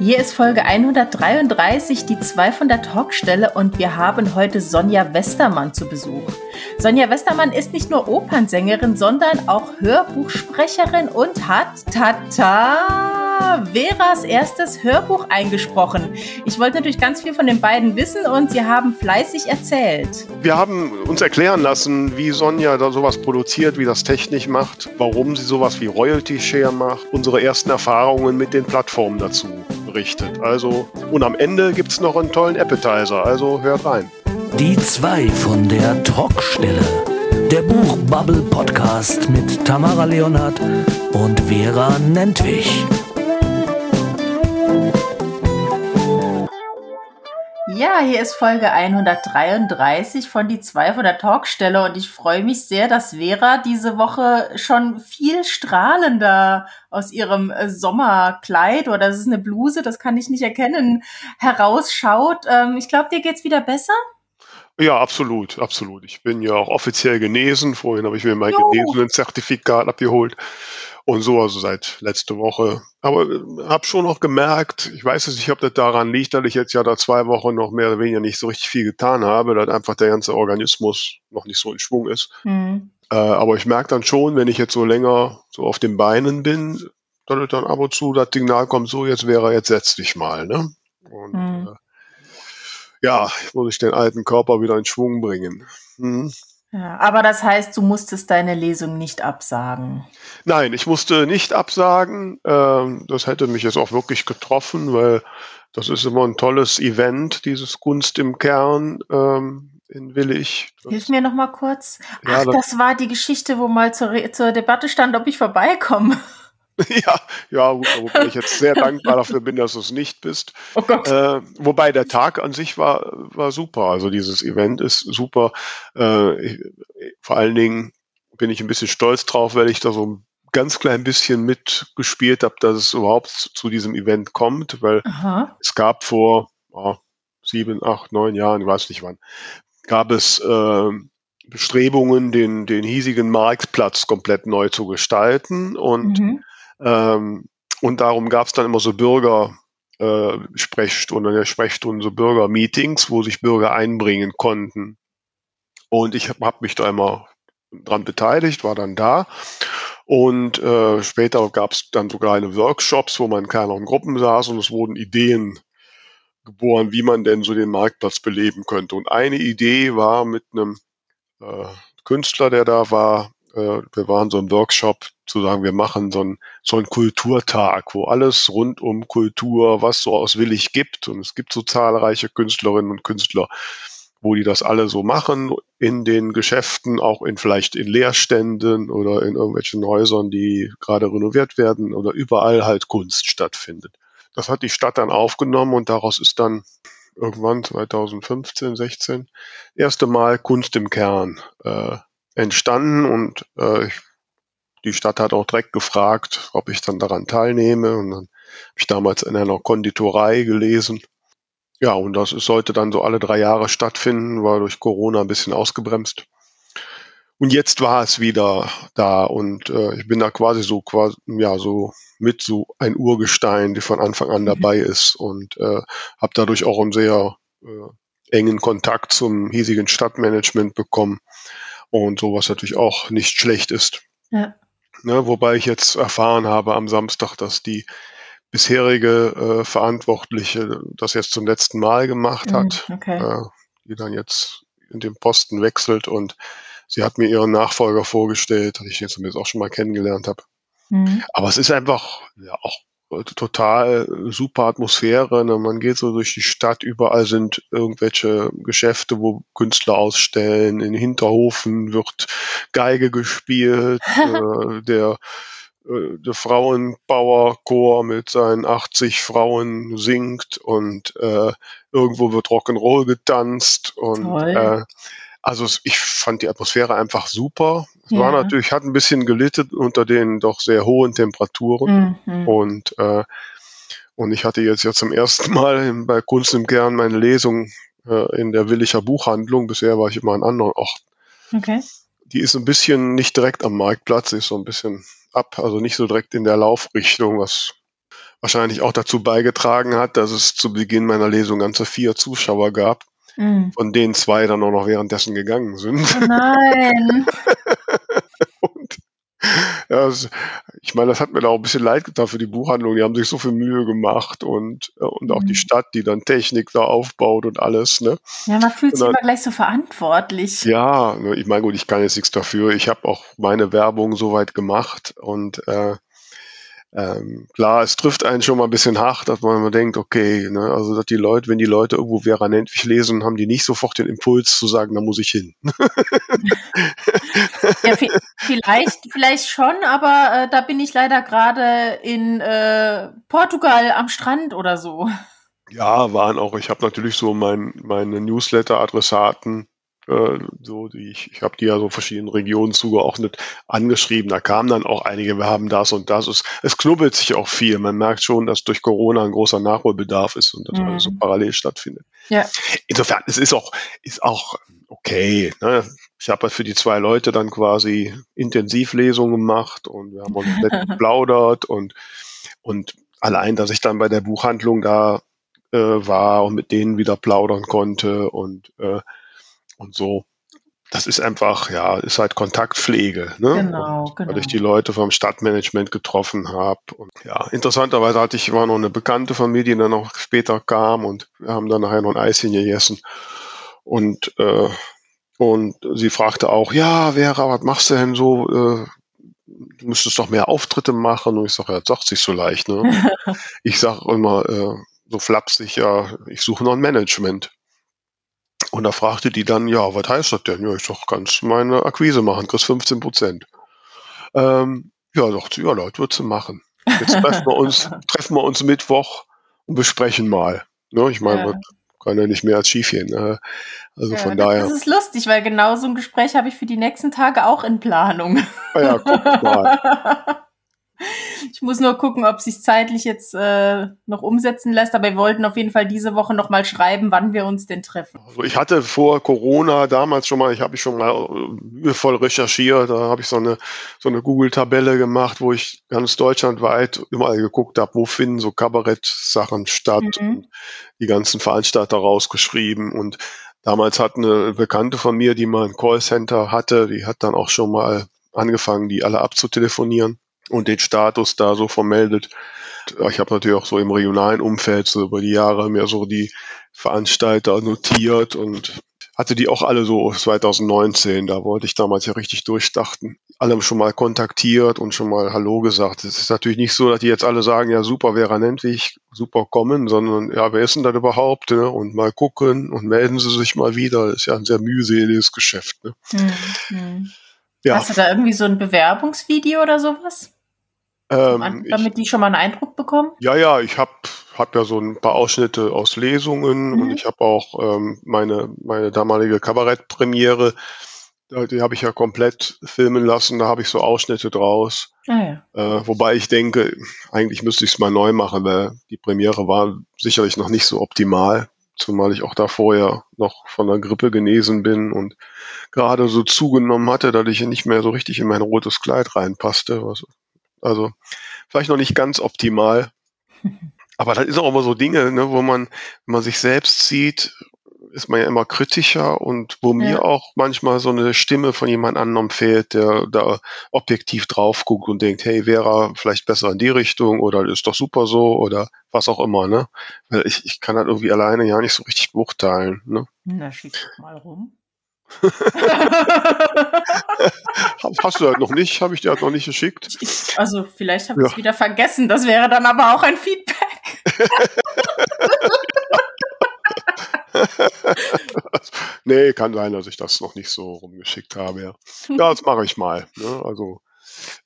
Hier ist Folge 133, die 2 von der Talkstelle und wir haben heute Sonja Westermann zu Besuch. Sonja Westermann ist nicht nur Opernsängerin, sondern auch Hörbuchsprecherin und hat, tata, Veras erstes Hörbuch eingesprochen. Ich wollte natürlich ganz viel von den beiden wissen und sie haben fleißig erzählt. Wir haben uns erklären lassen, wie Sonja da sowas produziert, wie das technisch macht, warum sie sowas wie Royalty Share macht, unsere ersten Erfahrungen mit den Plattformen dazu berichtet. Also, und am Ende gibt es noch einen tollen Appetizer, also hört rein. Die zwei von der Talkstelle. Der Buchbubble Podcast mit Tamara Leonhardt und Vera Nentwich. Ja, hier ist Folge 133 von die zwei von der Talkstelle und ich freue mich sehr, dass Vera diese Woche schon viel strahlender aus ihrem äh, Sommerkleid oder das ist eine Bluse, das kann ich nicht erkennen, herausschaut. Ähm, ich glaube, dir geht's wieder besser? Ja, absolut, absolut. Ich bin ja auch offiziell genesen. Vorhin habe ich mir mein Genesenen-Zertifikat abgeholt und so, also seit letzte Woche. Aber äh, habe schon noch gemerkt, ich weiß es nicht, ob das daran liegt, dass ich jetzt ja da zwei Wochen noch mehr oder weniger nicht so richtig viel getan habe, dass einfach der ganze Organismus noch nicht so in Schwung ist. Mhm. Äh, aber ich merke dann schon, wenn ich jetzt so länger so auf den Beinen bin, dass dann ab und zu das Signal kommt, so jetzt wäre, jetzt setz dich mal. Ne? Und mhm. äh, ja, muss ich den alten Körper wieder in Schwung bringen. Mhm. Ja, aber das heißt, du musstest deine Lesung nicht absagen. Nein, ich musste nicht absagen. Ähm, das hätte mich jetzt auch wirklich getroffen, weil das ist immer ein tolles Event, dieses Kunst im Kern ähm, in Willig. Das, Hilf mir noch mal kurz. Ach, das, das, war die Geschichte, wo mal zur, zur Debatte stand, ob ich vorbeikomme. Ja, ja, wobei ich jetzt sehr dankbar dafür bin, dass du es nicht bist. Oh Gott. Äh, wobei der Tag an sich war, war super. Also dieses Event ist super. Äh, ich, vor allen Dingen bin ich ein bisschen stolz drauf, weil ich da so ein ganz klein bisschen mitgespielt habe, dass es überhaupt zu diesem Event kommt, weil Aha. es gab vor oh, sieben, acht, neun Jahren, ich weiß nicht wann, gab es äh, Bestrebungen, den, den hiesigen Marktplatz komplett neu zu gestalten und mhm. Ähm, und darum gab es dann immer so Bürger, äh, der Sprechstunden, so Bürger-Meetings, wo sich Bürger einbringen konnten. Und ich habe hab mich da immer dran beteiligt, war dann da. Und äh, später gab es dann sogar eine Workshops, wo man in kleineren Gruppen saß und es wurden Ideen geboren, wie man denn so den Marktplatz beleben könnte. Und eine Idee war mit einem äh, Künstler, der da war, äh, wir waren so im Workshop, zu sagen, wir machen so einen, so einen Kulturtag, wo alles rund um Kultur, was so aus Willig gibt. Und es gibt so zahlreiche Künstlerinnen und Künstler, wo die das alle so machen, in den Geschäften, auch in vielleicht in Leerständen oder in irgendwelchen Häusern, die gerade renoviert werden oder überall halt Kunst stattfindet. Das hat die Stadt dann aufgenommen und daraus ist dann irgendwann 2015, 16 erste Mal Kunst im Kern äh, entstanden und äh, die Stadt hat auch direkt gefragt, ob ich dann daran teilnehme und dann habe ich damals in einer Konditorei gelesen. Ja, und das sollte dann so alle drei Jahre stattfinden, war durch Corona ein bisschen ausgebremst. Und jetzt war es wieder da und äh, ich bin da quasi so quasi ja so mit so ein Urgestein, die von Anfang an mhm. dabei ist und äh, habe dadurch auch einen sehr äh, engen Kontakt zum hiesigen Stadtmanagement bekommen und sowas natürlich auch nicht schlecht ist. Ja. Ne, wobei ich jetzt erfahren habe am Samstag, dass die bisherige äh, Verantwortliche das jetzt zum letzten Mal gemacht hat, mm, okay. äh, die dann jetzt in den Posten wechselt und sie hat mir ihren Nachfolger vorgestellt, den ich jetzt auch schon mal kennengelernt habe. Mhm. Aber es ist einfach ja, auch total super Atmosphäre. Ne? Man geht so durch die Stadt, überall sind irgendwelche Geschäfte, wo Künstler ausstellen. In Hinterhofen wird Geige gespielt. äh, der, äh, der Frauenbauerchor mit seinen 80 Frauen singt und äh, irgendwo wird Rock'n'Roll getanzt und äh, also ich fand die Atmosphäre einfach super. Es ja. war natürlich, hat ein bisschen gelitten unter den doch sehr hohen Temperaturen. Mhm. Und, äh, und ich hatte jetzt ja zum ersten Mal bei Kunst im Kern meine Lesung äh, in der Willicher Buchhandlung. Bisher war ich immer an anderen Orten. Okay. Die ist ein bisschen nicht direkt am Marktplatz, ist so ein bisschen ab, also nicht so direkt in der Laufrichtung, was wahrscheinlich auch dazu beigetragen hat, dass es zu Beginn meiner Lesung ganze vier Zuschauer gab, mhm. von denen zwei dann auch noch währenddessen gegangen sind. Oh nein. und ja, ich meine, das hat mir da auch ein bisschen leid getan für die Buchhandlung. Die haben sich so viel Mühe gemacht und, äh, und auch mhm. die Stadt, die dann Technik da aufbaut und alles. Ne? Ja, man fühlt sich dann, immer gleich so verantwortlich. Ja, ne, ich meine, gut, ich kann jetzt nichts dafür. Ich habe auch meine Werbung soweit gemacht und äh, ähm, klar, es trifft einen schon mal ein bisschen hart, dass man immer denkt, okay, ne, also dass die Leute, wenn die Leute irgendwo Vera Nentwich lesen, haben die nicht sofort den Impuls zu sagen, da muss ich hin. ja, vielleicht, vielleicht schon, aber äh, da bin ich leider gerade in äh, Portugal am Strand oder so. Ja, waren auch, ich habe natürlich so mein, meine Newsletter-Adressaten, äh, so die ich, ich habe die ja so verschiedenen Regionen zugeordnet, angeschrieben. Da kamen dann auch einige, wir haben das und das. Es, es knubbelt sich auch viel. Man merkt schon, dass durch Corona ein großer Nachholbedarf ist und das mhm. alles so parallel stattfindet. Ja. Insofern, es ist auch, ist auch okay. Ne? Ich habe halt für die zwei Leute dann quasi Intensivlesungen gemacht und wir haben uns nett geplaudert und, und allein, dass ich dann bei der Buchhandlung da äh, war und mit denen wieder plaudern konnte und äh, und so. Das ist einfach, ja, ist halt Kontaktpflege, ne? Genau, und genau. Weil ich die Leute vom Stadtmanagement getroffen habe. Und ja, interessanterweise hatte ich, war noch eine Bekannte von mir, die dann noch später kam und wir haben dann nachher noch ein Eischen gegessen. Und, äh, und sie fragte auch, ja, Vera, was machst du denn so? Äh, du müsstest doch mehr Auftritte machen. Und ich sage, ja, das sagt sich so leicht, ne? ich sage immer, äh, so flapsig, ja, ich suche noch ein Management. Und da fragte die dann, ja, was heißt das denn? Ja, ich sag, kannst meine Akquise machen, kriegst 15 Prozent. Ähm, ja, sagt sie, ja, Leute, wird sie machen. Jetzt treffen wir uns, treffen wir uns Mittwoch und besprechen mal. Ne, ich meine, ja. kann ja nicht mehr als schief gehen. Ne? Also ja, von daher. Das ist lustig, weil genau so ein Gespräch habe ich für die nächsten Tage auch in Planung. Ah ja, guck mal. Ich muss nur gucken, ob sich zeitlich jetzt äh, noch umsetzen lässt. Aber wir wollten auf jeden Fall diese Woche noch mal schreiben, wann wir uns denn treffen. Also ich hatte vor Corona damals schon mal, ich habe ich schon mal mühevoll recherchiert. Da habe ich so eine so eine Google-Tabelle gemacht, wo ich ganz deutschlandweit überall geguckt habe, wo finden so Kabarett-Sachen statt. Mhm. Und die ganzen Veranstalter rausgeschrieben und Damals hat eine Bekannte von mir, die mal ein Callcenter hatte, die hat dann auch schon mal angefangen, die alle abzutelefonieren und den Status da so vermeldet. Ich habe natürlich auch so im regionalen Umfeld so über die Jahre mir so die Veranstalter notiert und hatte die auch alle so 2019, da wollte ich damals ja richtig durchdachten. Alle schon mal kontaktiert und schon mal Hallo gesagt. Es ist natürlich nicht so, dass die jetzt alle sagen, ja super, Vera Nentwich, super kommen, sondern ja, wer ist denn das überhaupt? Ne? Und mal gucken und melden sie sich mal wieder. Das ist ja ein sehr mühseliges Geschäft. Ne? Mhm. Ja. Hast du da irgendwie so ein Bewerbungsvideo oder sowas? Ähm, damit die schon mal einen Eindruck bekommen? Ja, ja, ich habe hab ja so ein paar Ausschnitte aus Lesungen mhm. und ich habe auch ähm, meine, meine damalige Kabarettpremiere, die habe ich ja komplett filmen lassen, da habe ich so Ausschnitte draus. Ah, ja. äh, wobei ich denke, eigentlich müsste ich es mal neu machen, weil die Premiere war sicherlich noch nicht so optimal, zumal ich auch da vorher noch von der Grippe genesen bin und gerade so zugenommen hatte, dass ich nicht mehr so richtig in mein rotes Kleid reinpasste. Was also vielleicht noch nicht ganz optimal. Aber das ist auch immer so Dinge, ne, wo man, wenn man sich selbst sieht, ist man ja immer kritischer und wo ja. mir auch manchmal so eine Stimme von jemand anderem fehlt, der da objektiv drauf guckt und denkt, hey, wäre vielleicht besser in die Richtung oder ist doch super so oder was auch immer, ne? Weil ich, ich kann das irgendwie alleine ja nicht so richtig beurteilen, ne? Na, schick mal rum. Hast du das noch nicht? Habe ich dir das noch nicht geschickt? Ich, also vielleicht habe ich es wieder vergessen. Das wäre dann aber auch ein Feedback. nee, kann sein, dass ich das noch nicht so rumgeschickt habe. Ja, ja das mache ich mal. Ne? Also,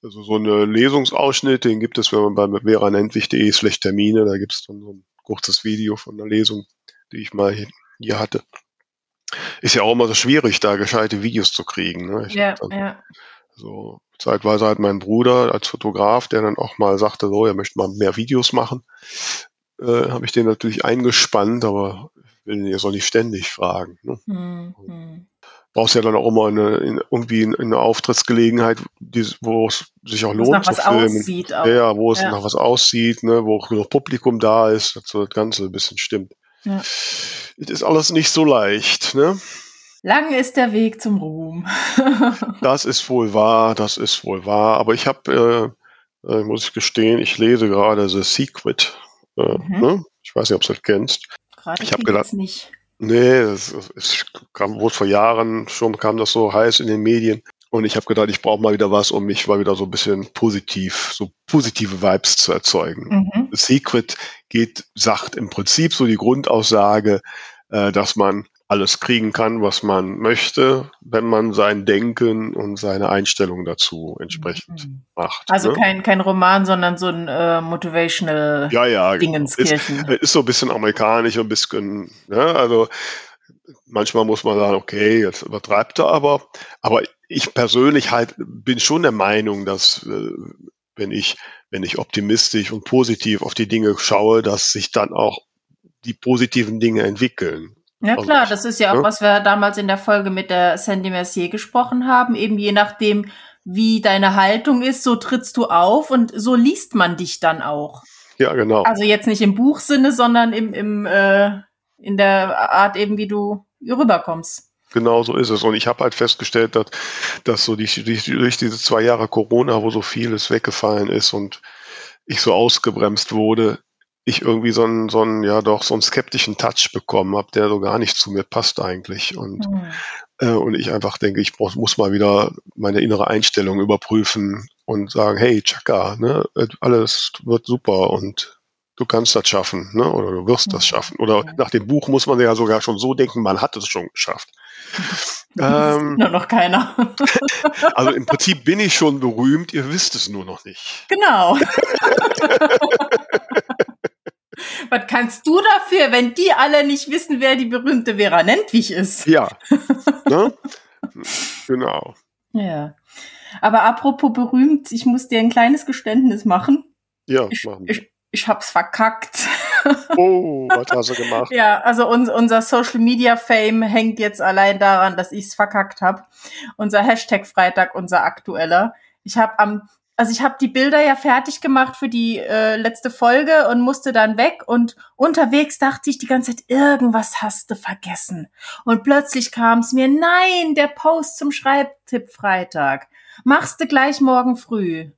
also so eine Lesungsausschnitt, den gibt es, wenn man bei veranentwich.de schlecht Termine, da gibt es dann so ein kurzes Video von der Lesung, die ich mal hier hatte. Ist ja auch immer so schwierig, da gescheite Videos zu kriegen. Ne? ja, ja. So, zeitweise hat mein Bruder als Fotograf, der dann auch mal sagte, so, er möchte mal mehr Videos machen, äh, habe ich den natürlich eingespannt, aber will ihn jetzt auch nicht ständig fragen. Ne? Mhm. brauchst ja dann auch immer eine, in, irgendwie eine Auftrittsgelegenheit, die, wo es sich auch lohnt zu filmen. Aussieht auch. Ja, wo es ja. nach was aussieht, ne, wo auch genug Publikum da ist, dass so das Ganze ein bisschen stimmt. Ja. Es ist alles nicht so leicht, ne? Lang ist der Weg zum Ruhm. das ist wohl wahr, das ist wohl wahr. Aber ich habe, äh, äh, muss ich gestehen, ich lese gerade The Secret. Äh, mhm. ne? Ich weiß nicht, ob du das kennst. Gerade ich habe gedacht, nicht. Nee, es, es kam wohl vor Jahren schon, kam das so heiß in den Medien. Und ich habe gedacht, ich brauche mal wieder was, um mich mal wieder so ein bisschen positiv, so positive Vibes zu erzeugen. Mhm. Secret geht, sagt im Prinzip so die Grundaussage, äh, dass man alles kriegen kann, was man möchte, wenn man sein Denken und seine Einstellung dazu entsprechend mhm. macht. Also ne? kein, kein Roman, sondern so ein äh, motivational ja, ja, genau. Dingenskirchen. Ist, ist so ein bisschen amerikanisch, ein bisschen, ne? also manchmal muss man sagen, okay, jetzt übertreibt er aber, aber ich persönlich halt bin schon der Meinung, dass äh, wenn ich, wenn ich optimistisch und positiv auf die Dinge schaue, dass sich dann auch die positiven Dinge entwickeln. Ja also klar, das ist ja auch, ja. was wir damals in der Folge mit der Sandy Mercier gesprochen haben. Eben je nachdem, wie deine Haltung ist, so trittst du auf und so liest man dich dann auch. Ja, genau. Also jetzt nicht im Buchsinne, sondern im, im, äh, in der Art eben, wie du rüberkommst. Genau so ist es. Und ich habe halt festgestellt, dass, dass so die, die, durch diese zwei Jahre Corona, wo so vieles weggefallen ist und ich so ausgebremst wurde, ich irgendwie so einen, so einen, ja doch, so einen skeptischen Touch bekommen habe, der so gar nicht zu mir passt eigentlich. Und, mhm. äh, und ich einfach denke, ich brauch, muss mal wieder meine innere Einstellung überprüfen und sagen, hey, Chaka, ne, alles wird super und du kannst das schaffen, ne? Oder du wirst mhm. das schaffen. Oder nach dem Buch muss man ja sogar schon so denken, man hat es schon geschafft. Ähm, nur noch keiner. also im Prinzip bin ich schon berühmt, ihr wisst es nur noch nicht. Genau. Was kannst du dafür, wenn die alle nicht wissen, wer die berühmte Vera Nentwich ist? Ja. ne? Genau. Ja. Aber apropos berühmt, ich muss dir ein kleines Geständnis machen. Ja, ich, machen. Ich, ich hab's verkackt. Oh, was hast du gemacht? ja, also uns, unser Social Media Fame hängt jetzt allein daran, dass ich's verkackt habe. Unser Hashtag Freitag, unser aktueller. Ich habe am also ich habe die Bilder ja fertig gemacht für die äh, letzte Folge und musste dann weg und unterwegs dachte ich die ganze Zeit, irgendwas hast du vergessen. Und plötzlich kam es mir, nein, der Post zum Schreibtipp Freitag. Machst du gleich morgen früh.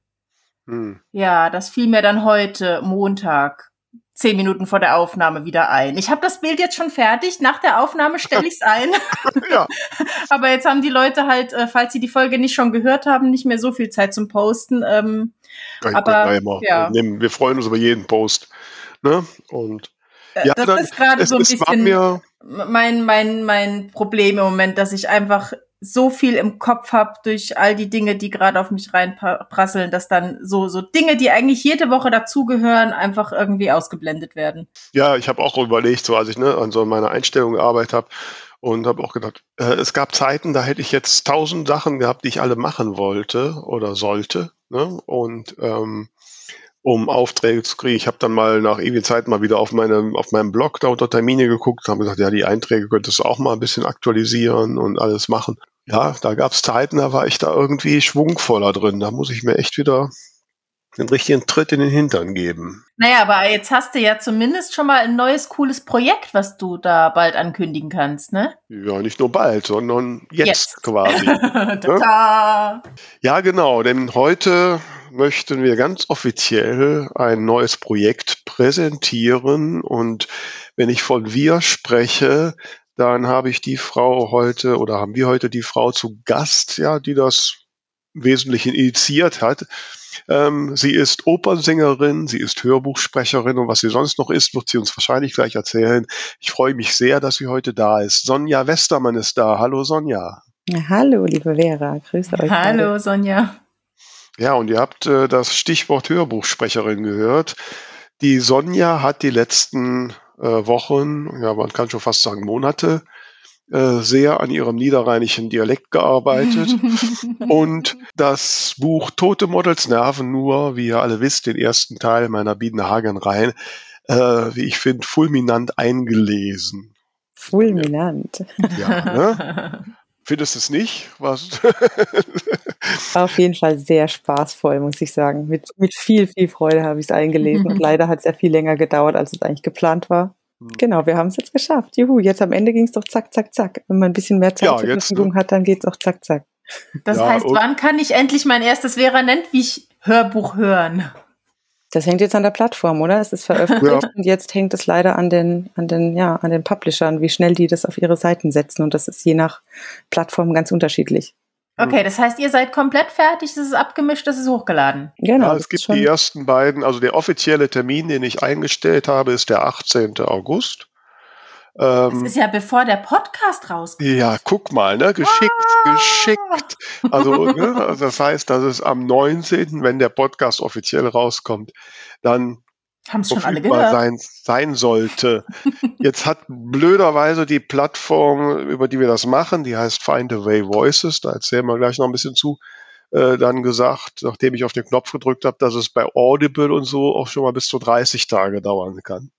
Hm. Ja, das fiel mir dann heute Montag zehn Minuten vor der Aufnahme wieder ein. Ich habe das Bild jetzt schon fertig. Nach der Aufnahme stelle ich es ein. ja. Aber jetzt haben die Leute halt, äh, falls sie die Folge nicht schon gehört haben, nicht mehr so viel Zeit zum Posten. Ähm, aber ja. Wir freuen uns über jeden Post. Ne? Und äh, ja, das dann, ist gerade so ein bisschen mein, mein, mein Problem im Moment, dass ich einfach so viel im Kopf habe durch all die Dinge, die gerade auf mich reinprasseln, dass dann so, so Dinge, die eigentlich jede Woche dazugehören, einfach irgendwie ausgeblendet werden. Ja, ich habe auch überlegt, so als ich ne, an so meiner Einstellung gearbeitet habe und habe auch gedacht, äh, es gab Zeiten, da hätte ich jetzt tausend Sachen gehabt, die ich alle machen wollte oder sollte. Ne? Und ähm, um Aufträge zu kriegen. Ich habe dann mal nach ewigen Zeit mal wieder auf, meine, auf meinem Blog da unter Termine geguckt, habe gesagt, ja, die Einträge könntest du auch mal ein bisschen aktualisieren und alles machen ja, da gab es Zeiten, da war ich da irgendwie schwungvoller drin. Da muss ich mir echt wieder den richtigen Tritt in den Hintern geben. Naja, aber jetzt hast du ja zumindest schon mal ein neues, cooles Projekt, was du da bald ankündigen kannst, ne? Ja, nicht nur bald, sondern jetzt, jetzt. quasi. ne? Ja, genau, denn heute möchten wir ganz offiziell ein neues Projekt präsentieren und wenn ich von wir spreche, dann habe ich die Frau heute oder haben wir heute die Frau zu Gast, ja, die das Wesentliche initiiert hat. Ähm, sie ist Opernsängerin, sie ist Hörbuchsprecherin und was sie sonst noch ist, wird sie uns wahrscheinlich gleich erzählen. Ich freue mich sehr, dass sie heute da ist. Sonja Westermann ist da. Hallo Sonja. hallo, liebe Vera. Grüße euch. Hallo, beide. Sonja. Ja, und ihr habt äh, das Stichwort Hörbuchsprecherin gehört. Die Sonja hat die letzten äh, Wochen, ja, man kann schon fast sagen Monate, äh, sehr an ihrem niederrheinischen Dialekt gearbeitet. und das Buch Tote Models nerven nur, wie ihr alle wisst, den ersten Teil meiner Biedenhagen-Reihen, äh, wie ich finde, fulminant eingelesen. Fulminant. Ja, ne? Findest du es nicht? Was? Auf jeden Fall sehr spaßvoll, muss ich sagen. Mit, mit viel, viel Freude habe ich es eingelesen. Und leider hat es ja viel länger gedauert, als es eigentlich geplant war. Mhm. Genau, wir haben es jetzt geschafft. Juhu, jetzt am Ende ging es doch zack, zack, zack. Wenn man ein bisschen mehr Zeit ja, zur Verfügung ne? hat, dann geht es auch zack, zack. Das ja, heißt, wann kann ich endlich mein erstes Vera nennt, wie ich Hörbuch hören? Das hängt jetzt an der Plattform, oder? Es ist veröffentlicht ja. und jetzt hängt es leider an den, an den, ja, an den Publishern, wie schnell die das auf ihre Seiten setzen. Und das ist je nach Plattform ganz unterschiedlich. Okay, das heißt, ihr seid komplett fertig, es ist abgemischt, es ist hochgeladen. Genau. Ja, es gibt die ersten beiden, also der offizielle Termin, den ich eingestellt habe, ist der 18. August. Ähm, das ist ja bevor der Podcast rauskommt. Ja, guck mal, ne? Geschickt, ah! geschickt. Also, ne? das heißt, dass es am 19., wenn der Podcast offiziell rauskommt, dann haben schon alle gehört. Sein, sein sollte. Jetzt hat blöderweise die Plattform, über die wir das machen, die heißt Find a Way Voices, da erzählen wir gleich noch ein bisschen zu, äh, dann gesagt, nachdem ich auf den Knopf gedrückt habe, dass es bei Audible und so auch schon mal bis zu 30 Tage dauern kann.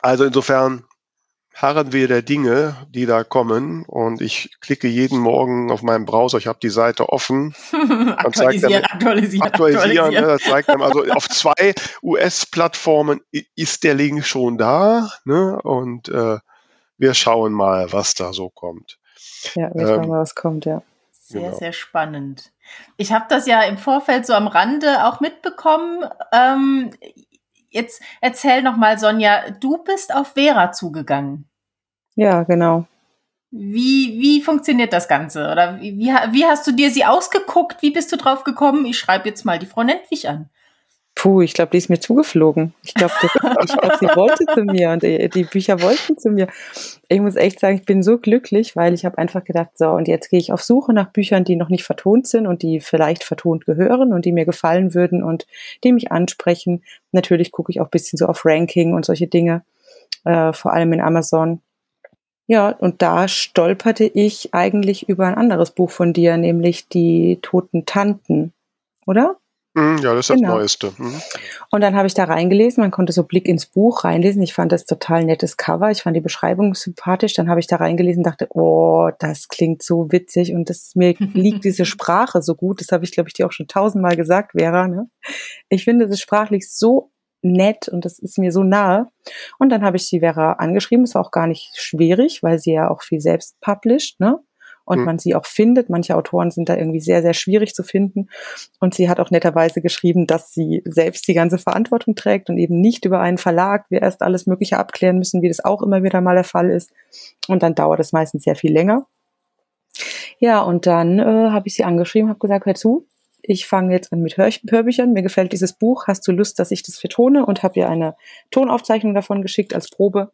Also insofern harren wir der Dinge, die da kommen. Und ich klicke jeden Morgen auf meinem Browser, ich habe die Seite offen. aktualisieren, dann, aktualisieren, aktualisieren. Ne, das zeigt dann, also auf zwei US-Plattformen ist der Link schon da. Ne? Und äh, wir schauen mal, was da so kommt. Ja, wir schauen ähm, mal, was kommt, ja. Sehr, genau. sehr spannend. Ich habe das ja im Vorfeld so am Rande auch mitbekommen. Ähm, jetzt erzähl noch mal, Sonja, du bist auf Vera zugegangen. Ja, genau. Wie, wie funktioniert das Ganze? Oder wie, wie hast du dir sie ausgeguckt? Wie bist du drauf gekommen? Ich schreibe jetzt mal die Frau Nentwich an. Puh, ich glaube, die ist mir zugeflogen. Ich glaube, glaub, sie wollte zu mir und die, Bücher wollten zu mir. Ich muss echt sagen, ich bin so glücklich, weil ich habe einfach gedacht, so, und jetzt gehe ich auf Suche nach Büchern, die noch nicht vertont sind und die vielleicht vertont gehören und die mir gefallen würden und die mich ansprechen. Natürlich gucke ich auch ein bisschen so auf Ranking und solche Dinge, äh, vor allem in Amazon. Ja, und da stolperte ich eigentlich über ein anderes Buch von dir, nämlich Die toten Tanten, oder? Mhm, ja, das ist genau. das Neueste. Mhm. Und dann habe ich da reingelesen, man konnte so Blick ins Buch reinlesen. Ich fand das total nettes Cover, ich fand die Beschreibung sympathisch. Dann habe ich da reingelesen dachte, oh, das klingt so witzig und das, mir liegt diese Sprache so gut. Das habe ich, glaube ich, dir auch schon tausendmal gesagt, Vera. Ne? Ich finde das sprachlich so nett und das ist mir so nahe. Und dann habe ich die Vera angeschrieben. Es war auch gar nicht schwierig, weil sie ja auch viel selbst published, ne? Und mhm. man sie auch findet. Manche Autoren sind da irgendwie sehr, sehr schwierig zu finden. Und sie hat auch netterweise geschrieben, dass sie selbst die ganze Verantwortung trägt und eben nicht über einen Verlag wir erst alles Mögliche abklären müssen, wie das auch immer wieder mal der Fall ist. Und dann dauert es meistens sehr viel länger. Ja, und dann äh, habe ich sie angeschrieben, habe gesagt, hör zu, ich fange jetzt an mit Hör Hörbüchern. Mir gefällt dieses Buch. Hast du Lust, dass ich das vertone? Und habe ihr eine Tonaufzeichnung davon geschickt als Probe.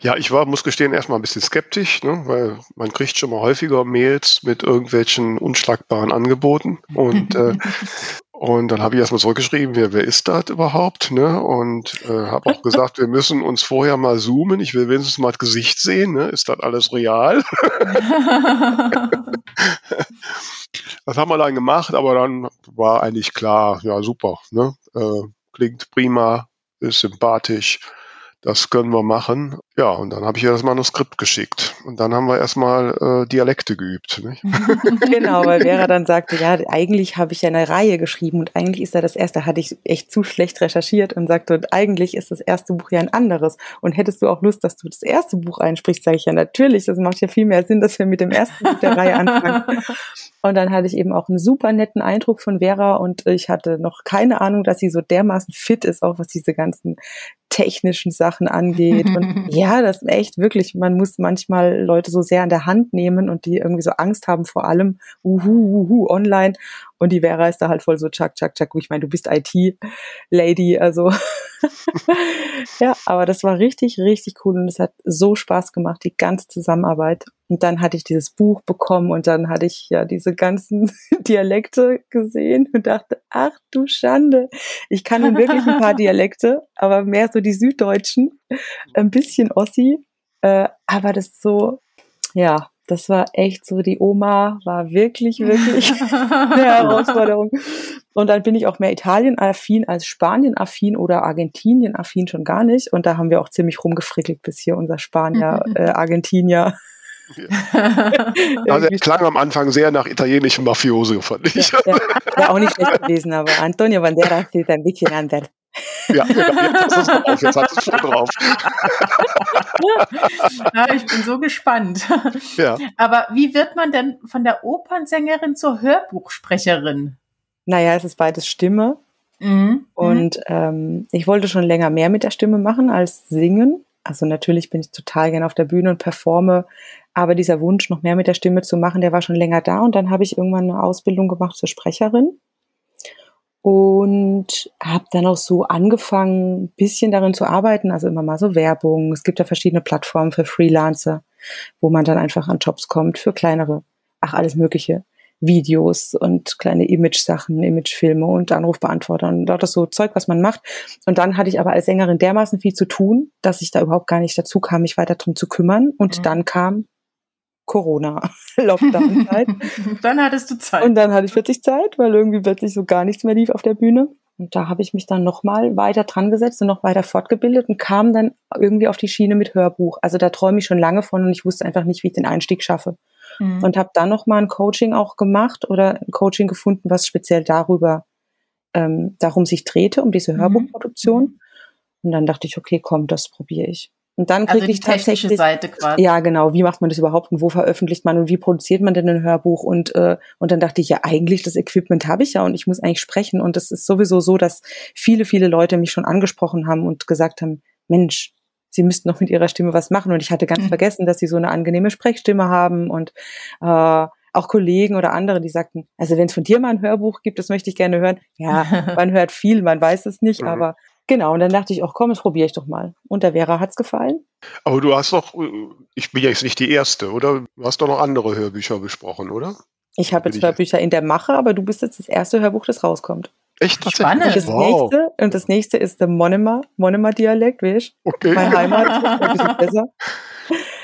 Ja, ich war, muss gestehen, erstmal ein bisschen skeptisch, ne, weil man kriegt schon mal häufiger Mails mit irgendwelchen unschlagbaren Angeboten. Und, äh, und dann habe ich erstmal zurückgeschrieben, wer, wer ist das überhaupt? Ne? Und äh, habe auch gesagt, wir müssen uns vorher mal zoomen. Ich will wenigstens mal das Gesicht sehen. Ne? Ist das alles real? das haben wir dann gemacht, aber dann war eigentlich klar, ja super, ne? Äh, klingt prima, ist sympathisch das können wir machen. Ja, und dann habe ich ihr das Manuskript geschickt. Und dann haben wir erstmal äh, Dialekte geübt. Nicht? genau, weil Vera dann sagte, ja, eigentlich habe ich ja eine Reihe geschrieben und eigentlich ist da das erste, hatte ich echt zu schlecht recherchiert und sagte, und eigentlich ist das erste Buch ja ein anderes. Und hättest du auch Lust, dass du das erste Buch einsprichst, sage ich ja natürlich, das macht ja viel mehr Sinn, dass wir mit dem ersten Buch der Reihe anfangen. Und dann hatte ich eben auch einen super netten Eindruck von Vera und ich hatte noch keine Ahnung, dass sie so dermaßen fit ist, auch was diese ganzen technischen Sachen angeht. Und ja, das ist echt wirklich, man muss manchmal Leute so sehr an der Hand nehmen und die irgendwie so Angst haben vor allem, uhu, uhu, online. Und die Vera ist da halt voll so, tschak, tschak, tschak. Ich meine, du bist IT-Lady, also ja, aber das war richtig, richtig cool und es hat so Spaß gemacht, die ganze Zusammenarbeit. Und dann hatte ich dieses Buch bekommen und dann hatte ich ja diese ganzen Dialekte gesehen und dachte, ach du Schande. Ich kann nun wirklich ein paar Dialekte, aber mehr so die süddeutschen, ein bisschen Ossi, äh, aber das so, ja, das war echt so, die Oma war wirklich, wirklich eine Herausforderung. Und dann bin ich auch mehr Italien-affin als Spanien-affin oder Argentinien-affin schon gar nicht. Und da haben wir auch ziemlich rumgefrickelt, bis hier unser Spanier, äh, Argentinier Ja. also er klang am Anfang sehr nach italienischem Mafioso, fand ich. Ja, ja. War auch nicht schlecht gewesen, aber Antonio Banderas ist ein bisschen anders. Ja, genau. Jetzt ist es drauf. Jetzt hat es schon drauf. ja, ich bin so gespannt. Ja. Aber wie wird man denn von der Opernsängerin zur Hörbuchsprecherin? Naja, es ist beides Stimme. Mhm. Und ähm, ich wollte schon länger mehr mit der Stimme machen als singen. Also natürlich bin ich total gerne auf der Bühne und performe, aber dieser Wunsch, noch mehr mit der Stimme zu machen, der war schon länger da. Und dann habe ich irgendwann eine Ausbildung gemacht zur Sprecherin und habe dann auch so angefangen, ein bisschen darin zu arbeiten, also immer mal so Werbung. Es gibt ja verschiedene Plattformen für Freelancer, wo man dann einfach an Jobs kommt für kleinere, ach alles Mögliche. Videos und kleine Image-Sachen, Image-Filme und Anrufbeantworter und das so Zeug, was man macht. Und dann hatte ich aber als Sängerin dermaßen viel zu tun, dass ich da überhaupt gar nicht dazu kam, mich weiter drum zu kümmern. Und mhm. dann kam Corona-Lockdown-Zeit. dann hattest du Zeit. Und dann hatte ich plötzlich Zeit, weil irgendwie plötzlich so gar nichts mehr lief auf der Bühne. Und da habe ich mich dann nochmal weiter dran gesetzt und noch weiter fortgebildet und kam dann irgendwie auf die Schiene mit Hörbuch. Also da träume ich schon lange von und ich wusste einfach nicht, wie ich den Einstieg schaffe. Mhm. Und habe dann nochmal ein Coaching auch gemacht oder ein Coaching gefunden, was speziell darüber ähm, darum sich drehte, um diese mhm. Hörbuchproduktion. Mhm. Und dann dachte ich, okay, komm, das probiere ich. Und dann kriege also ich tatsächlich Seite quasi. Ja, genau. Wie macht man das überhaupt und wo veröffentlicht man und wie produziert man denn ein Hörbuch? Und äh, und dann dachte ich ja eigentlich das Equipment habe ich ja und ich muss eigentlich sprechen. Und es ist sowieso so, dass viele viele Leute mich schon angesprochen haben und gesagt haben, Mensch, sie müssten noch mit ihrer Stimme was machen. Und ich hatte ganz mhm. vergessen, dass sie so eine angenehme Sprechstimme haben und äh, auch Kollegen oder andere, die sagten, also wenn es von dir mal ein Hörbuch gibt, das möchte ich gerne hören. Ja, man hört viel, man weiß es nicht, mhm. aber Genau, und dann dachte ich, auch komm, das probiere ich doch mal. Und der Vera hat's gefallen. Aber du hast doch, ich bin ja jetzt nicht die Erste, oder? Du hast doch noch andere Hörbücher besprochen, oder? Ich habe jetzt Hörbücher in der Mache, aber du bist jetzt das erste Hörbuch, das rauskommt. Echt? Spannend. Und das, wow. nächste, und das nächste ist der Monomer, Monomer-Dialekt, weißt Okay. Meine Heimat, ein bisschen besser.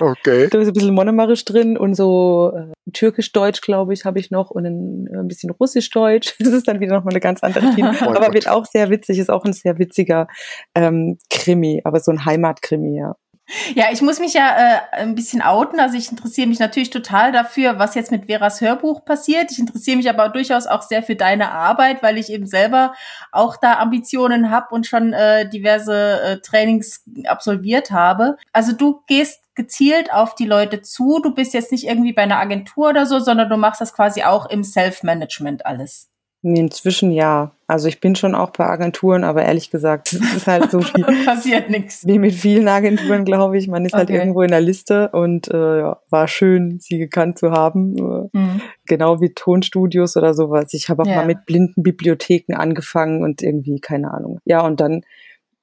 Okay. Da ist ein bisschen Monomarisch drin und so äh, Türkisch-Deutsch, glaube ich, habe ich noch und ein, ein bisschen Russisch-Deutsch. Das ist dann wieder nochmal eine ganz andere Schiene. oh aber Gott. wird auch sehr witzig, ist auch ein sehr witziger ähm, Krimi, aber so ein Heimatkrimi, ja. Ja, ich muss mich ja äh, ein bisschen outen. Also ich interessiere mich natürlich total dafür, was jetzt mit Veras Hörbuch passiert. Ich interessiere mich aber durchaus auch sehr für deine Arbeit, weil ich eben selber auch da Ambitionen habe und schon äh, diverse äh, Trainings absolviert habe. Also du gehst gezielt auf die Leute zu. Du bist jetzt nicht irgendwie bei einer Agentur oder so, sondern du machst das quasi auch im Self-Management alles. Inzwischen ja. Also ich bin schon auch bei Agenturen, aber ehrlich gesagt, es ist halt so viel. Passiert nichts. Wie mit vielen Agenturen, glaube ich. Man ist halt okay. halt irgendwo in der Liste und äh, ja, war schön, sie gekannt zu haben. Äh, mhm. Genau wie Tonstudios oder sowas. Ich habe auch ja. mal mit blinden Bibliotheken angefangen und irgendwie, keine Ahnung. Ja, und dann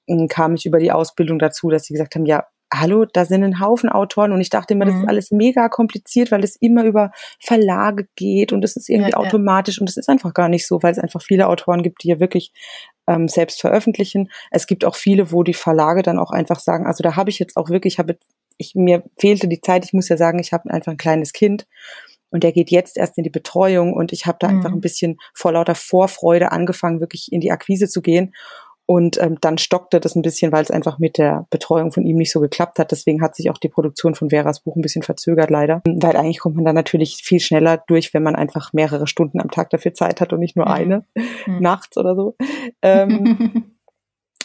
hm, kam ich über die Ausbildung dazu, dass sie gesagt haben, ja, hallo, da sind ein Haufen Autoren und ich dachte immer, das ist mhm. alles mega kompliziert, weil es immer über Verlage geht und es ist irgendwie ja, automatisch ja. und es ist einfach gar nicht so, weil es einfach viele Autoren gibt, die ja wirklich ähm, selbst veröffentlichen. Es gibt auch viele, wo die Verlage dann auch einfach sagen, also da habe ich jetzt auch wirklich, habe ich mir fehlte die Zeit, ich muss ja sagen, ich habe einfach ein kleines Kind und der geht jetzt erst in die Betreuung und ich habe da mhm. einfach ein bisschen vor lauter Vorfreude angefangen, wirklich in die Akquise zu gehen und ähm, dann stockte das ein bisschen, weil es einfach mit der Betreuung von ihm nicht so geklappt hat. Deswegen hat sich auch die Produktion von Veras Buch ein bisschen verzögert, leider. Weil eigentlich kommt man dann natürlich viel schneller durch, wenn man einfach mehrere Stunden am Tag dafür Zeit hat und nicht nur mhm. eine mhm. nachts oder so. Ähm,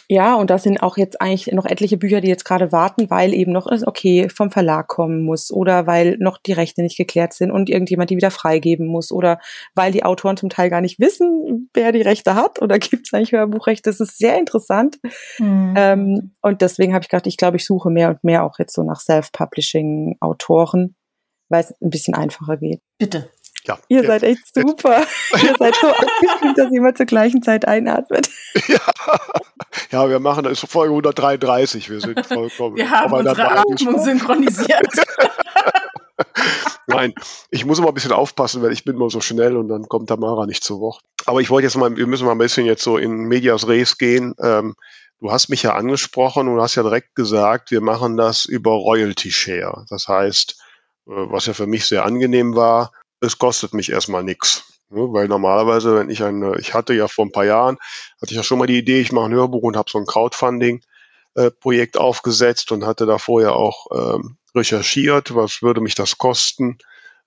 Ja, und da sind auch jetzt eigentlich noch etliche Bücher, die jetzt gerade warten, weil eben noch ist, okay, vom Verlag kommen muss oder weil noch die Rechte nicht geklärt sind und irgendjemand die wieder freigeben muss oder weil die Autoren zum Teil gar nicht wissen, wer die Rechte hat oder gibt es eigentlich Hörbuchrechte. Das ist sehr interessant. Mhm. Ähm, und deswegen habe ich gedacht, ich glaube, ich suche mehr und mehr auch jetzt so nach Self-Publishing-Autoren, weil es ein bisschen einfacher geht. Bitte. Ja, ihr jetzt, seid echt super. ihr seid so abgestimmt, dass ihr immer zur gleichen Zeit einatmet. Ja, ja wir machen das Folge 133. Wir sind vollkommen. Wir haben unsere Atmung synchronisiert. Nein, ich muss immer ein bisschen aufpassen, weil ich bin immer so schnell und dann kommt Tamara nicht zu Wort. Aber ich wollte jetzt mal, wir müssen mal ein bisschen jetzt so in Medias Res gehen. Ähm, du hast mich ja angesprochen und hast ja direkt gesagt, wir machen das über Royalty Share. Das heißt, äh, was ja für mich sehr angenehm war, es kostet mich erstmal nichts. Ne? Weil normalerweise, wenn ich eine, ich hatte ja vor ein paar Jahren, hatte ich ja schon mal die Idee, ich mache ein Hörbuch und habe so ein Crowdfunding. äh, aufgesetzt und hatte da vorher auch ähm, recherchiert, was würde mich das kosten,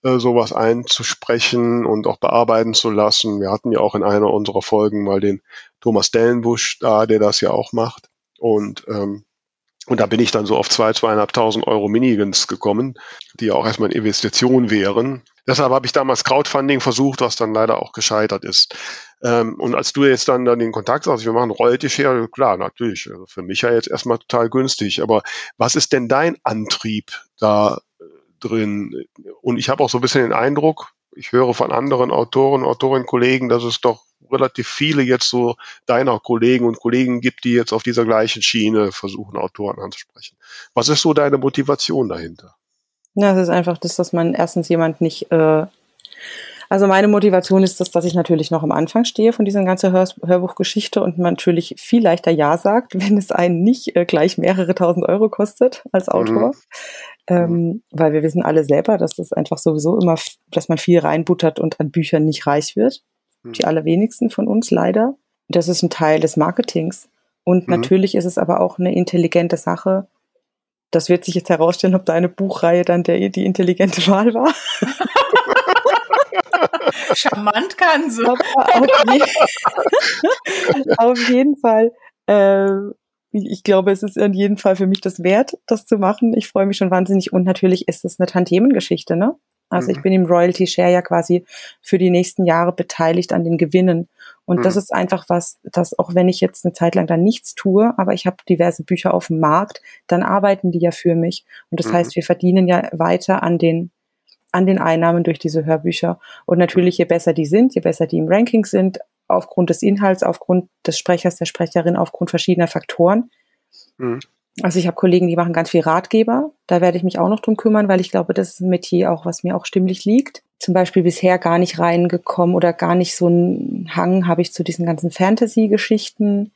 äh, sowas einzusprechen und auch bearbeiten zu lassen. Wir hatten ja auch in einer unserer Folgen mal den Thomas Dellenbusch da, der das ja auch macht. Und ähm, und da bin ich dann so auf zwei, zweieinhalbtausend Euro Minigans gekommen, die ja auch erstmal eine Investition wären. Deshalb habe ich damals Crowdfunding versucht, was dann leider auch gescheitert ist. Ähm, und als du jetzt dann, dann den Kontakt sagst, wir machen Royalty Share, klar, natürlich, also für mich ja jetzt erstmal total günstig. Aber was ist denn dein Antrieb da äh, drin? Und ich habe auch so ein bisschen den Eindruck, ich höre von anderen Autoren, Autorinnen, Kollegen, dass es doch relativ viele jetzt so deiner Kollegen und Kollegen gibt, die jetzt auf dieser gleichen Schiene versuchen, Autoren anzusprechen. Was ist so deine Motivation dahinter? Ja, es ist einfach das, dass man erstens jemand nicht, äh, also meine Motivation ist das, dass ich natürlich noch am Anfang stehe von dieser ganzen Hör Hörbuchgeschichte und man natürlich viel leichter Ja sagt, wenn es einen nicht äh, gleich mehrere tausend Euro kostet als mhm. Autor. Mhm. Ähm, weil wir wissen alle selber, dass das einfach sowieso immer, dass man viel reinbuttert und an Büchern nicht reich wird. Mhm. Die allerwenigsten von uns leider. Das ist ein Teil des Marketings. Und mhm. natürlich ist es aber auch eine intelligente Sache, das wird sich jetzt herausstellen, ob deine Buchreihe dann der, die intelligente Wahl war. Charmant kann sie. auf, je auf, jeden Fall. Äh, ich glaube, es ist in jedem Fall für mich das wert, das zu machen. Ich freue mich schon wahnsinnig. Und natürlich ist es eine Tantiemengeschichte, ne? Also mhm. ich bin im Royalty Share ja quasi für die nächsten Jahre beteiligt an den Gewinnen. Und mhm. das ist einfach was, dass auch wenn ich jetzt eine Zeit lang dann nichts tue, aber ich habe diverse Bücher auf dem Markt, dann arbeiten die ja für mich. Und das mhm. heißt, wir verdienen ja weiter an den an den Einnahmen durch diese Hörbücher. Und natürlich, je besser die sind, je besser die im Ranking sind, aufgrund des Inhalts, aufgrund des Sprechers, der Sprecherin, aufgrund verschiedener Faktoren, mhm. Also ich habe Kollegen, die machen ganz viel Ratgeber. Da werde ich mich auch noch drum kümmern, weil ich glaube, das ist ein Metier auch, was mir auch stimmlich liegt. Zum Beispiel bisher gar nicht reingekommen oder gar nicht so einen Hang habe ich zu diesen ganzen Fantasy-Geschichten.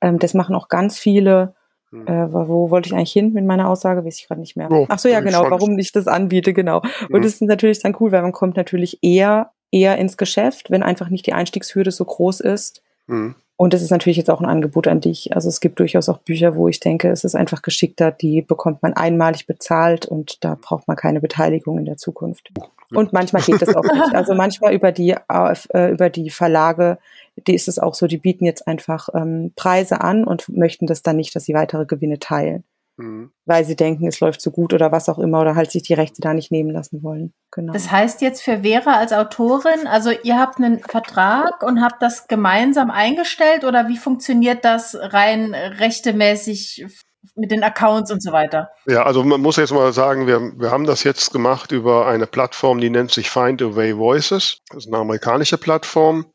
Ähm, das machen auch ganz viele. Hm. Äh, wo wollte ich eigentlich hin mit meiner Aussage? Weiß ich gerade nicht mehr. Oh, Ach so, ja, genau, warum ich das anbiete, genau. Und das ist natürlich dann cool, weil man kommt natürlich eher, eher ins Geschäft, wenn einfach nicht die Einstiegshürde so groß ist. Mhm. Und das ist natürlich jetzt auch ein Angebot an dich. Also es gibt durchaus auch Bücher, wo ich denke, es ist einfach geschickter, die bekommt man einmalig bezahlt und da braucht man keine Beteiligung in der Zukunft. Und manchmal geht das auch nicht. Also manchmal über die, äh, über die Verlage, die ist es auch so, die bieten jetzt einfach ähm, Preise an und möchten das dann nicht, dass sie weitere Gewinne teilen. Mhm. Weil sie denken, es läuft so gut oder was auch immer oder halt sich die Rechte da nicht nehmen lassen wollen. Genau. Das heißt jetzt für Vera als Autorin, also ihr habt einen Vertrag und habt das gemeinsam eingestellt oder wie funktioniert das rein rechtemäßig mit den Accounts und so weiter? Ja, also man muss jetzt mal sagen, wir, wir haben das jetzt gemacht über eine Plattform, die nennt sich Find Away Voices. Das ist eine amerikanische Plattform.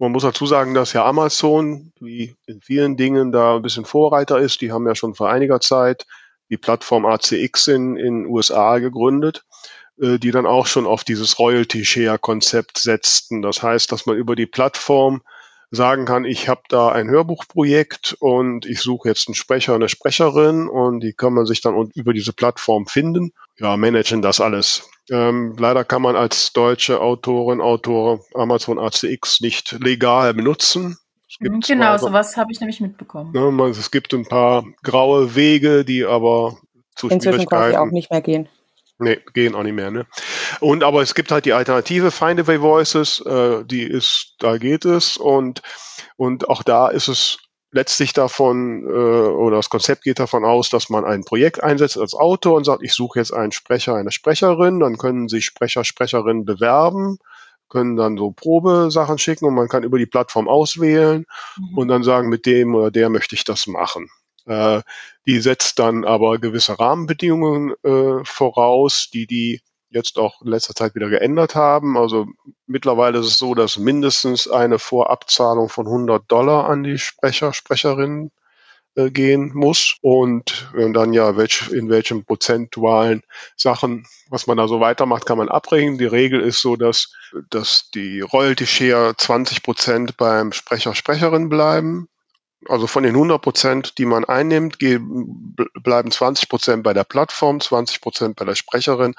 Man muss dazu sagen, dass ja Amazon, wie in vielen Dingen, da ein bisschen Vorreiter ist. Die haben ja schon vor einiger Zeit die Plattform ACX in den USA gegründet, äh, die dann auch schon auf dieses Royalty-Share-Konzept setzten. Das heißt, dass man über die Plattform sagen kann, ich habe da ein Hörbuchprojekt und ich suche jetzt einen Sprecher, eine Sprecherin und die kann man sich dann über diese Plattform finden. Ja, managen das alles. Ähm, leider kann man als deutsche Autorin, Autor Amazon ACX nicht legal benutzen. Mhm, genau, zwar, sowas habe ich nämlich mitbekommen. Ne, man, es gibt ein paar graue Wege, die aber zu Inzwischen quasi auch nicht mehr gehen. Nee, gehen auch nicht mehr, ne? Und aber es gibt halt die Alternative Find Away Voices, äh, die ist, da geht es und und auch da ist es letztlich davon, äh, oder das Konzept geht davon aus, dass man ein Projekt einsetzt als Autor und sagt, ich suche jetzt einen Sprecher, eine Sprecherin, dann können sich Sprecher, Sprecherinnen bewerben, können dann so Probesachen schicken und man kann über die Plattform auswählen mhm. und dann sagen, mit dem oder der möchte ich das machen. Äh, die setzt dann aber gewisse Rahmenbedingungen äh, voraus, die die jetzt auch in letzter Zeit wieder geändert haben. Also mittlerweile ist es so, dass mindestens eine Vorabzahlung von 100 Dollar an die Sprecher, Sprecherinnen äh, gehen muss und äh, dann ja welch, in welchem prozentualen Sachen, was man da so weitermacht, kann man abbringen. Die Regel ist so, dass, dass die Royalty Share 20 Prozent beim Sprecher, Sprecherin bleiben Also von den 100 Prozent, die man einnimmt, bleiben 20 Prozent bei der Plattform, 20 Prozent bei der Sprecherin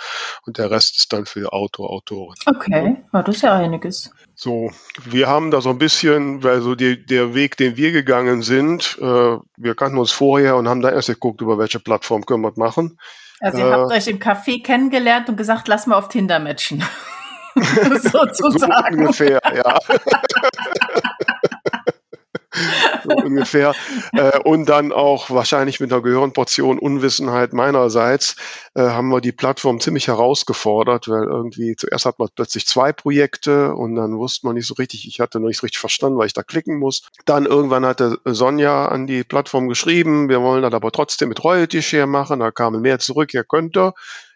und der Rest ist dann für Autor, Autorin. Okay, ja, das ist ja einiges. So, wir haben da so ein bisschen, weil so die, der Weg, den wir gegangen sind, äh, wir kannten uns vorher und haben da erst geguckt, über welche Plattform können wir machen. Also ihr äh, habt euch im Café kennengelernt und gesagt, lass mal auf Tinder matchen. Sozusagen. So ungefähr, ja. so ungefähr. Äh, und dann auch wahrscheinlich mit einer gehörigen Portion Unwissenheit meinerseits äh, haben wir die Plattform ziemlich herausgefordert, weil irgendwie zuerst hat man plötzlich zwei Projekte und dann wusste man nicht so richtig, ich hatte noch nicht so richtig verstanden, weil ich da klicken muss. Dann irgendwann hatte Sonja an die Plattform geschrieben, wir wollen das aber trotzdem mit Royalty Share machen, da kamen mehr zurück, ihr könnt ihr.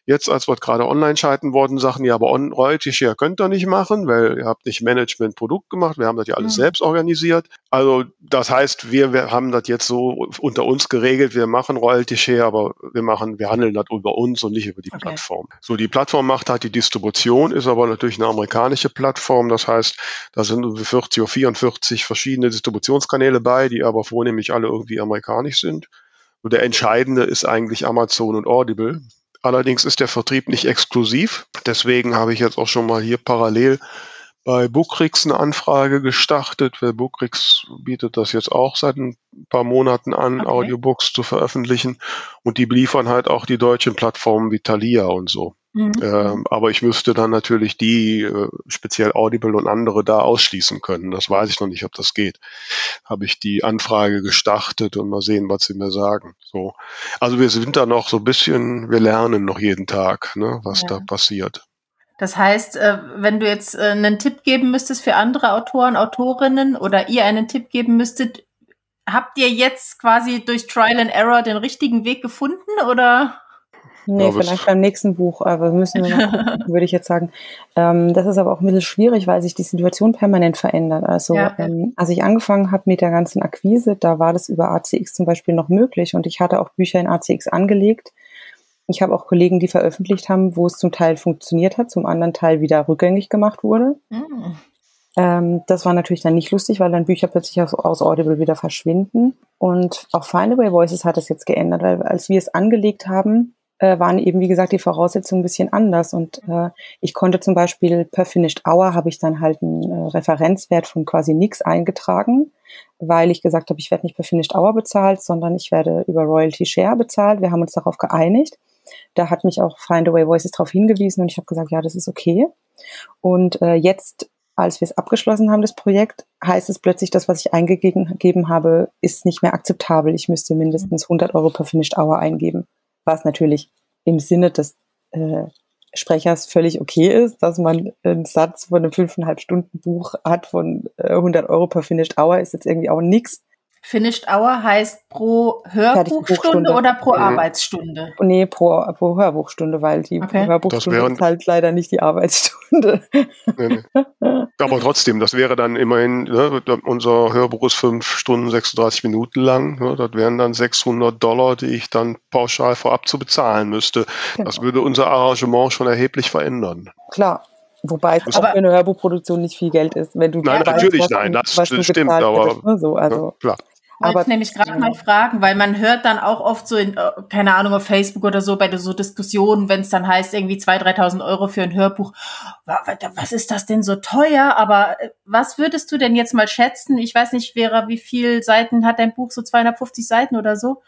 Jetzt, als wir gerade online schalten worden, sagen, ja, aber on Royalty Share könnt ihr nicht machen, weil ihr habt nicht Management Produkt gemacht. Wir haben das ja alles mhm. selbst organisiert. Also, das heißt, wir, wir haben das jetzt so unter uns geregelt. Wir machen Royalty Share, aber wir machen, wir handeln das über uns und nicht über die okay. Plattform. So, die Plattform macht halt die Distribution, ist aber natürlich eine amerikanische Plattform. Das heißt, da sind 40 oder 44 verschiedene Distributionskanäle bei, die aber vornehmlich alle irgendwie amerikanisch sind. Und der entscheidende ist eigentlich Amazon und Audible. Allerdings ist der Vertrieb nicht exklusiv. Deswegen habe ich jetzt auch schon mal hier parallel bei Bookrix eine Anfrage gestartet, weil Bookrix bietet das jetzt auch seit ein paar Monaten an, okay. Audiobooks zu veröffentlichen. Und die liefern halt auch die deutschen Plattformen wie Thalia und so. Mhm. Ähm, aber ich müsste dann natürlich die, äh, speziell Audible und andere da ausschließen können. Das weiß ich noch nicht, ob das geht. Habe ich die Anfrage gestartet und mal sehen, was sie mir sagen. So. Also wir sind da noch so ein bisschen, wir lernen noch jeden Tag, ne, was ja. da passiert. Das heißt, äh, wenn du jetzt äh, einen Tipp geben müsstest für andere Autoren, Autorinnen oder ihr einen Tipp geben müsstet, habt ihr jetzt quasi durch Trial and Error den richtigen Weg gefunden oder? Nee, vielleicht beim nächsten Buch, aber müssen wir noch gucken, würde ich jetzt sagen. Ähm, das ist aber auch ein bisschen schwierig, weil sich die Situation permanent verändert. Also ja. ähm, als ich angefangen habe mit der ganzen Akquise, da war das über ACX zum Beispiel noch möglich und ich hatte auch Bücher in ACX angelegt. Ich habe auch Kollegen, die veröffentlicht haben, wo es zum Teil funktioniert hat, zum anderen Teil wieder rückgängig gemacht wurde. Mhm. Ähm, das war natürlich dann nicht lustig, weil dann Bücher plötzlich aus, aus Audible wieder verschwinden. Und auch Findaway Voices hat das jetzt geändert, weil als wir es angelegt haben, äh, waren eben, wie gesagt, die Voraussetzungen ein bisschen anders. Und äh, ich konnte zum Beispiel per Finished Hour habe ich dann halt einen äh, Referenzwert von quasi nix eingetragen, weil ich gesagt habe, ich werde nicht per Finished Hour bezahlt, sondern ich werde über Royalty Share bezahlt. Wir haben uns darauf geeinigt. Da hat mich auch Findaway Voices darauf hingewiesen und ich habe gesagt, ja, das ist okay. Und äh, jetzt, als wir es abgeschlossen haben, das Projekt, heißt es plötzlich, das, was ich eingegeben habe, ist nicht mehr akzeptabel. Ich müsste mindestens 100 Euro per Finished Hour eingeben was natürlich im Sinne des äh, Sprechers völlig okay ist, dass man einen Satz von einem fünfeinhalb Stunden Buch hat von äh, 100 Euro per Finished Hour, ist jetzt irgendwie auch nix. Finished Hour heißt pro Hörbuchstunde oder pro Arbeitsstunde? Nee, pro, pro Hörbuchstunde, weil die okay. Hörbuchstunde ist halt leider nicht die Arbeitsstunde. Nee, nee. Aber trotzdem, das wäre dann immerhin, ne, unser Hörbuch ist fünf Stunden 36 Minuten lang. Ne, das wären dann 600 Dollar, die ich dann pauschal vorab zu bezahlen müsste. Genau. Das würde unser Arrangement schon erheblich verändern. Klar, Wobei es auch für eine Hörbuchproduktion nicht viel Geld ist, wenn du Nein, weißt, natürlich, nein, das, das stimmt, aber ne, so, also. Ja, klar. Aber ich nämlich gerade mal fragen, weil man hört dann auch oft so in, äh, keine Ahnung, auf Facebook oder so bei so Diskussionen, wenn es dann heißt, irgendwie 2.000, 3.000 Euro für ein Hörbuch. Was ist das denn so teuer? Aber äh, was würdest du denn jetzt mal schätzen? Ich weiß nicht, Vera, wie viel Seiten hat dein Buch? So 250 Seiten oder so?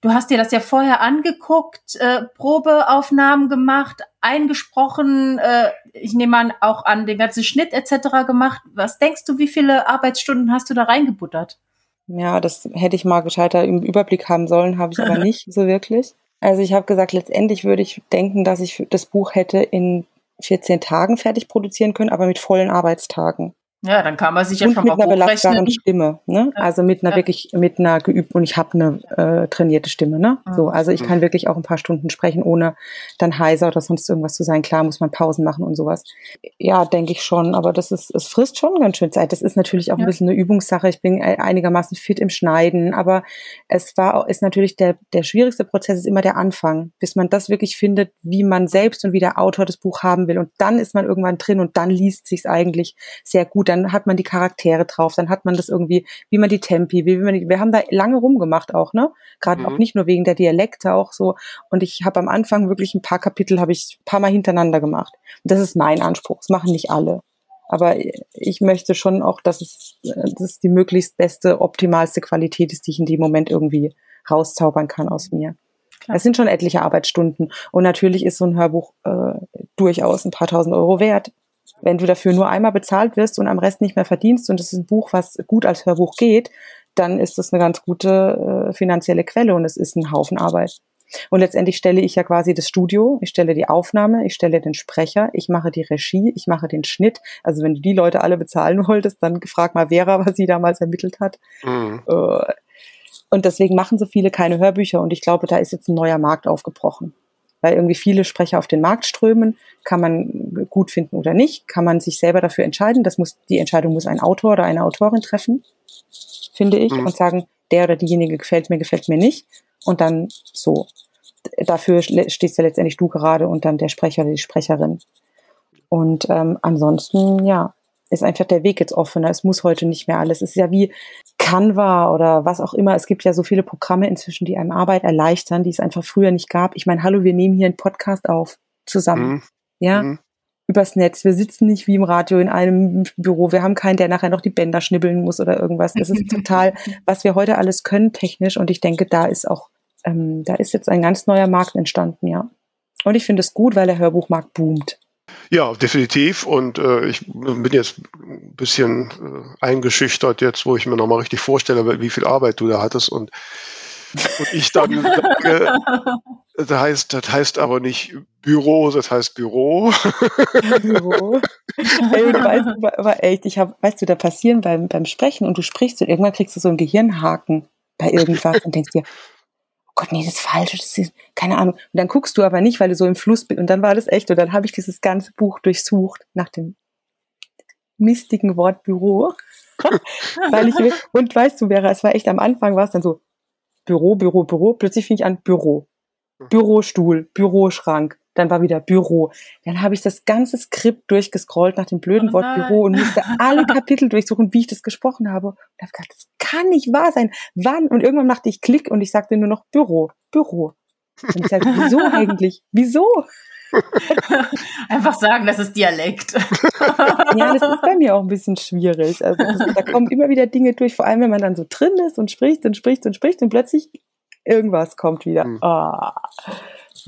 Du hast dir das ja vorher angeguckt, äh, Probeaufnahmen gemacht, eingesprochen, äh, ich nehme an, auch an den ganzen Schnitt etc. gemacht. Was denkst du, wie viele Arbeitsstunden hast du da reingebuttert? Ja, das hätte ich mal gescheiter im Überblick haben sollen, habe ich aber nicht so wirklich. Also ich habe gesagt, letztendlich würde ich denken, dass ich das Buch hätte in 14 Tagen fertig produzieren können, aber mit vollen Arbeitstagen. Ja, dann kann man sich ja und schon mit mal einer belastbaren Stimme, ne? Ja. Also mit einer ja. wirklich mit einer geübt und ich habe eine äh, trainierte Stimme, ne? Mhm. So, also ich kann wirklich auch ein paar Stunden sprechen, ohne dann heiser oder sonst irgendwas zu sein. Klar muss man Pausen machen und sowas. Ja, denke ich schon, aber das ist es frisst schon ganz schön Zeit. Das ist natürlich auch ja. ein bisschen eine Übungssache. Ich bin einigermaßen fit im Schneiden, aber es war ist natürlich der der schwierigste Prozess ist immer der Anfang, bis man das wirklich findet, wie man selbst und wie der Autor das Buch haben will und dann ist man irgendwann drin und dann liest sich's eigentlich sehr gut gut, dann hat man die Charaktere drauf, dann hat man das irgendwie, wie man die Tempi, wie man die, wir haben da lange rumgemacht auch, ne? Gerade mhm. auch nicht nur wegen der Dialekte auch so. Und ich habe am Anfang wirklich ein paar Kapitel, habe ich ein paar Mal hintereinander gemacht. Und das ist mein Anspruch. Das machen nicht alle. Aber ich möchte schon auch, dass es, dass es die möglichst beste, optimalste Qualität ist, die ich in dem Moment irgendwie rauszaubern kann aus mir. Es sind schon etliche Arbeitsstunden. Und natürlich ist so ein Hörbuch äh, durchaus ein paar tausend Euro wert. Wenn du dafür nur einmal bezahlt wirst und am Rest nicht mehr verdienst und es ist ein Buch, was gut als Hörbuch geht, dann ist das eine ganz gute äh, finanzielle Quelle und es ist ein Haufen Arbeit. Und letztendlich stelle ich ja quasi das Studio, ich stelle die Aufnahme, ich stelle den Sprecher, ich mache die Regie, ich mache den Schnitt. Also wenn du die Leute alle bezahlen wolltest, dann frag mal Vera, was sie damals ermittelt hat. Mhm. Äh, und deswegen machen so viele keine Hörbücher und ich glaube, da ist jetzt ein neuer Markt aufgebrochen. Weil irgendwie viele Sprecher auf den Markt strömen, kann man gut finden oder nicht, kann man sich selber dafür entscheiden. Das muss, die Entscheidung muss ein Autor oder eine Autorin treffen, finde ich, mhm. und sagen, der oder diejenige gefällt mir, gefällt mir nicht. Und dann so. Dafür stehst ja letztendlich du gerade und dann der Sprecher oder die Sprecherin. Und ähm, ansonsten, ja, ist einfach der Weg jetzt offener. Es muss heute nicht mehr alles. Es ist ja wie Canva oder was auch immer. Es gibt ja so viele Programme inzwischen, die einem Arbeit erleichtern, die es einfach früher nicht gab. Ich meine, hallo, wir nehmen hier einen Podcast auf zusammen. Mhm. Ja. Mhm. Übers Netz. Wir sitzen nicht wie im Radio in einem Büro. Wir haben keinen, der nachher noch die Bänder schnibbeln muss oder irgendwas. Das ist total, was wir heute alles können technisch. Und ich denke, da ist auch, ähm, da ist jetzt ein ganz neuer Markt entstanden, ja. Und ich finde es gut, weil der Hörbuchmarkt boomt. Ja, definitiv. Und äh, ich bin jetzt ein bisschen äh, eingeschüchtert jetzt, wo ich mir nochmal richtig vorstelle, wie viel Arbeit du da hattest. Und, und ich dann sage, das heißt, das heißt aber nicht Büro, das heißt Büro. Büro. Ey, du weißt, aber echt, ich habe, weißt du, da passieren beim, beim Sprechen und du sprichst und irgendwann kriegst du so einen Gehirnhaken bei irgendwas und denkst dir, Gott, nee, das ist falsch, das ist, keine Ahnung. Und dann guckst du aber nicht, weil du so im Fluss bist. Und dann war das echt. Und dann habe ich dieses ganze Buch durchsucht nach dem mistigen Wort Büro. weil ich, und weißt du, Vera, es war echt am Anfang war es dann so Büro, Büro, Büro. Plötzlich fing ich an Büro. Bürostuhl, Büroschrank, dann war wieder Büro. Dann habe ich das ganze Skript durchgescrollt nach dem blöden oh Wort Büro und musste alle Kapitel durchsuchen, wie ich das gesprochen habe. Und habe gedacht, das kann nicht wahr sein. Wann? Und irgendwann machte ich Klick und ich sagte nur noch Büro, Büro. Und ich sagte, wieso eigentlich? Wieso? Einfach sagen, das ist Dialekt. ja, das ist bei mir auch ein bisschen schwierig. Also das, da kommen immer wieder Dinge durch, vor allem wenn man dann so drin ist und spricht und spricht und spricht und plötzlich irgendwas kommt wieder. Mhm. Oh.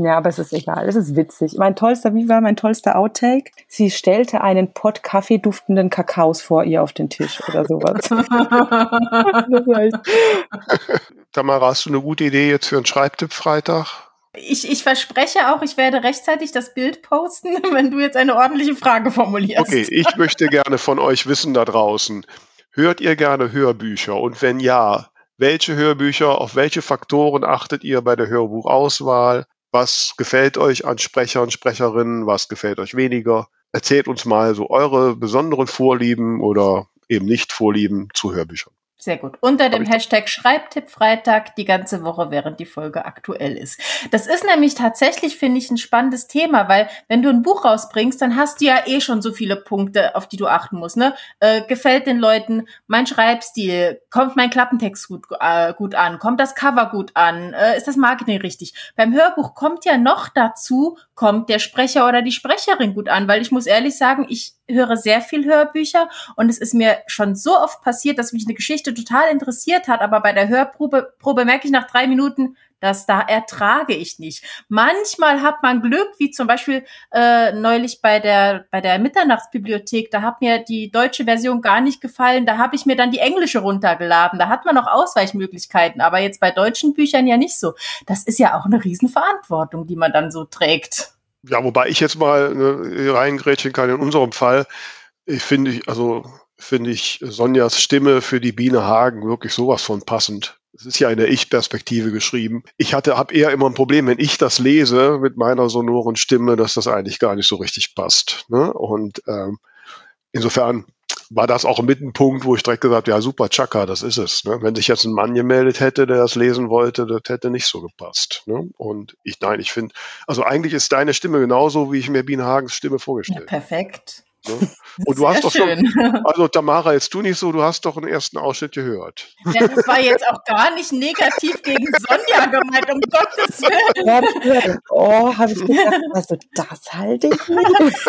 Ja, aber es ist egal. Es ist witzig. Mein tollster, wie war mein tollster Outtake? Sie stellte einen Pott kaffeeduftenden Kakaos vor ihr auf den Tisch oder sowas. Tamara, hast du eine gute Idee jetzt für einen Schreibtipp Freitag? Ich, ich verspreche auch, ich werde rechtzeitig das Bild posten, wenn du jetzt eine ordentliche Frage formulierst. Okay, ich möchte gerne von euch wissen da draußen. Hört ihr gerne Hörbücher? Und wenn ja, welche Hörbücher, auf welche Faktoren achtet ihr bei der Hörbuchauswahl? Was gefällt euch an Sprechern, Sprecherinnen? Was gefällt euch weniger? Erzählt uns mal so eure besonderen Vorlieben oder eben nicht Vorlieben zu Hörbüchern. Sehr gut. Unter dem Hashtag Schreibtipp-Freitag die ganze Woche, während die Folge aktuell ist. Das ist nämlich tatsächlich, finde ich, ein spannendes Thema, weil wenn du ein Buch rausbringst, dann hast du ja eh schon so viele Punkte, auf die du achten musst. Ne? Äh, gefällt den Leuten mein Schreibstil? Kommt mein Klappentext gut, äh, gut an? Kommt das Cover gut an? Äh, ist das Marketing richtig? Beim Hörbuch kommt ja noch dazu, kommt der Sprecher oder die Sprecherin gut an, weil ich muss ehrlich sagen, ich höre sehr viel Hörbücher und es ist mir schon so oft passiert, dass mich eine Geschichte total interessiert hat, aber bei der Hörprobe Probe merke ich nach drei Minuten, dass da ertrage ich nicht. Manchmal hat man Glück, wie zum Beispiel äh, neulich bei der bei der Mitternachtsbibliothek, da hat mir die deutsche Version gar nicht gefallen, da habe ich mir dann die englische runtergeladen. Da hat man noch Ausweichmöglichkeiten, aber jetzt bei deutschen Büchern ja nicht so. Das ist ja auch eine Riesenverantwortung, die man dann so trägt. Ja, wobei ich jetzt mal ne, reingrätschen kann in unserem Fall. Ich finde, also finde ich Sonjas Stimme für die Biene Hagen wirklich sowas von passend. Es ist ja in der Ich-Perspektive geschrieben. Ich hatte, habe eher immer ein Problem, wenn ich das lese mit meiner sonoren Stimme, dass das eigentlich gar nicht so richtig passt. Ne? Und ähm, insofern war das auch mit ein Punkt, wo ich direkt gesagt habe, ja super, Chaka, das ist es. Ne? Wenn sich jetzt ein Mann gemeldet hätte, der das lesen wollte, das hätte nicht so gepasst. Ne? Und ich, nein, ich finde, also eigentlich ist deine Stimme genauso, wie ich mir Biene Hagens Stimme vorgestellt habe. Ja, perfekt. Ne? Und du hast doch schön. schon, also Tamara, jetzt tu nicht so, du hast doch einen ersten Ausschnitt gehört. Ja, das war jetzt auch gar nicht negativ gegen Sonja gemeint, um Gottes Willen. oh, habe ich gedacht, also das halte ich nicht.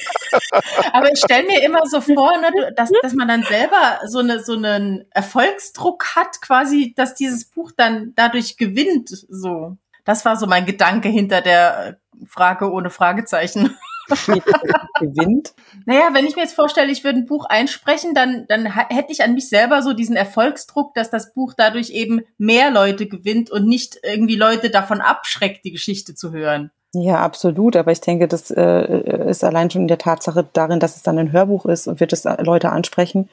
Aber ich stelle mir immer so vor, ne, dass, dass man dann selber so, eine, so einen Erfolgsdruck hat, quasi, dass dieses Buch dann dadurch gewinnt. So. Das war so mein Gedanke hinter der Frage ohne Fragezeichen. gewinnt? Naja, wenn ich mir jetzt vorstelle, ich würde ein Buch einsprechen, dann, dann hätte ich an mich selber so diesen Erfolgsdruck, dass das Buch dadurch eben mehr Leute gewinnt und nicht irgendwie Leute davon abschreckt, die Geschichte zu hören. Ja, absolut. Aber ich denke, das äh, ist allein schon in der Tatsache darin, dass es dann ein Hörbuch ist und wird es Leute ansprechen.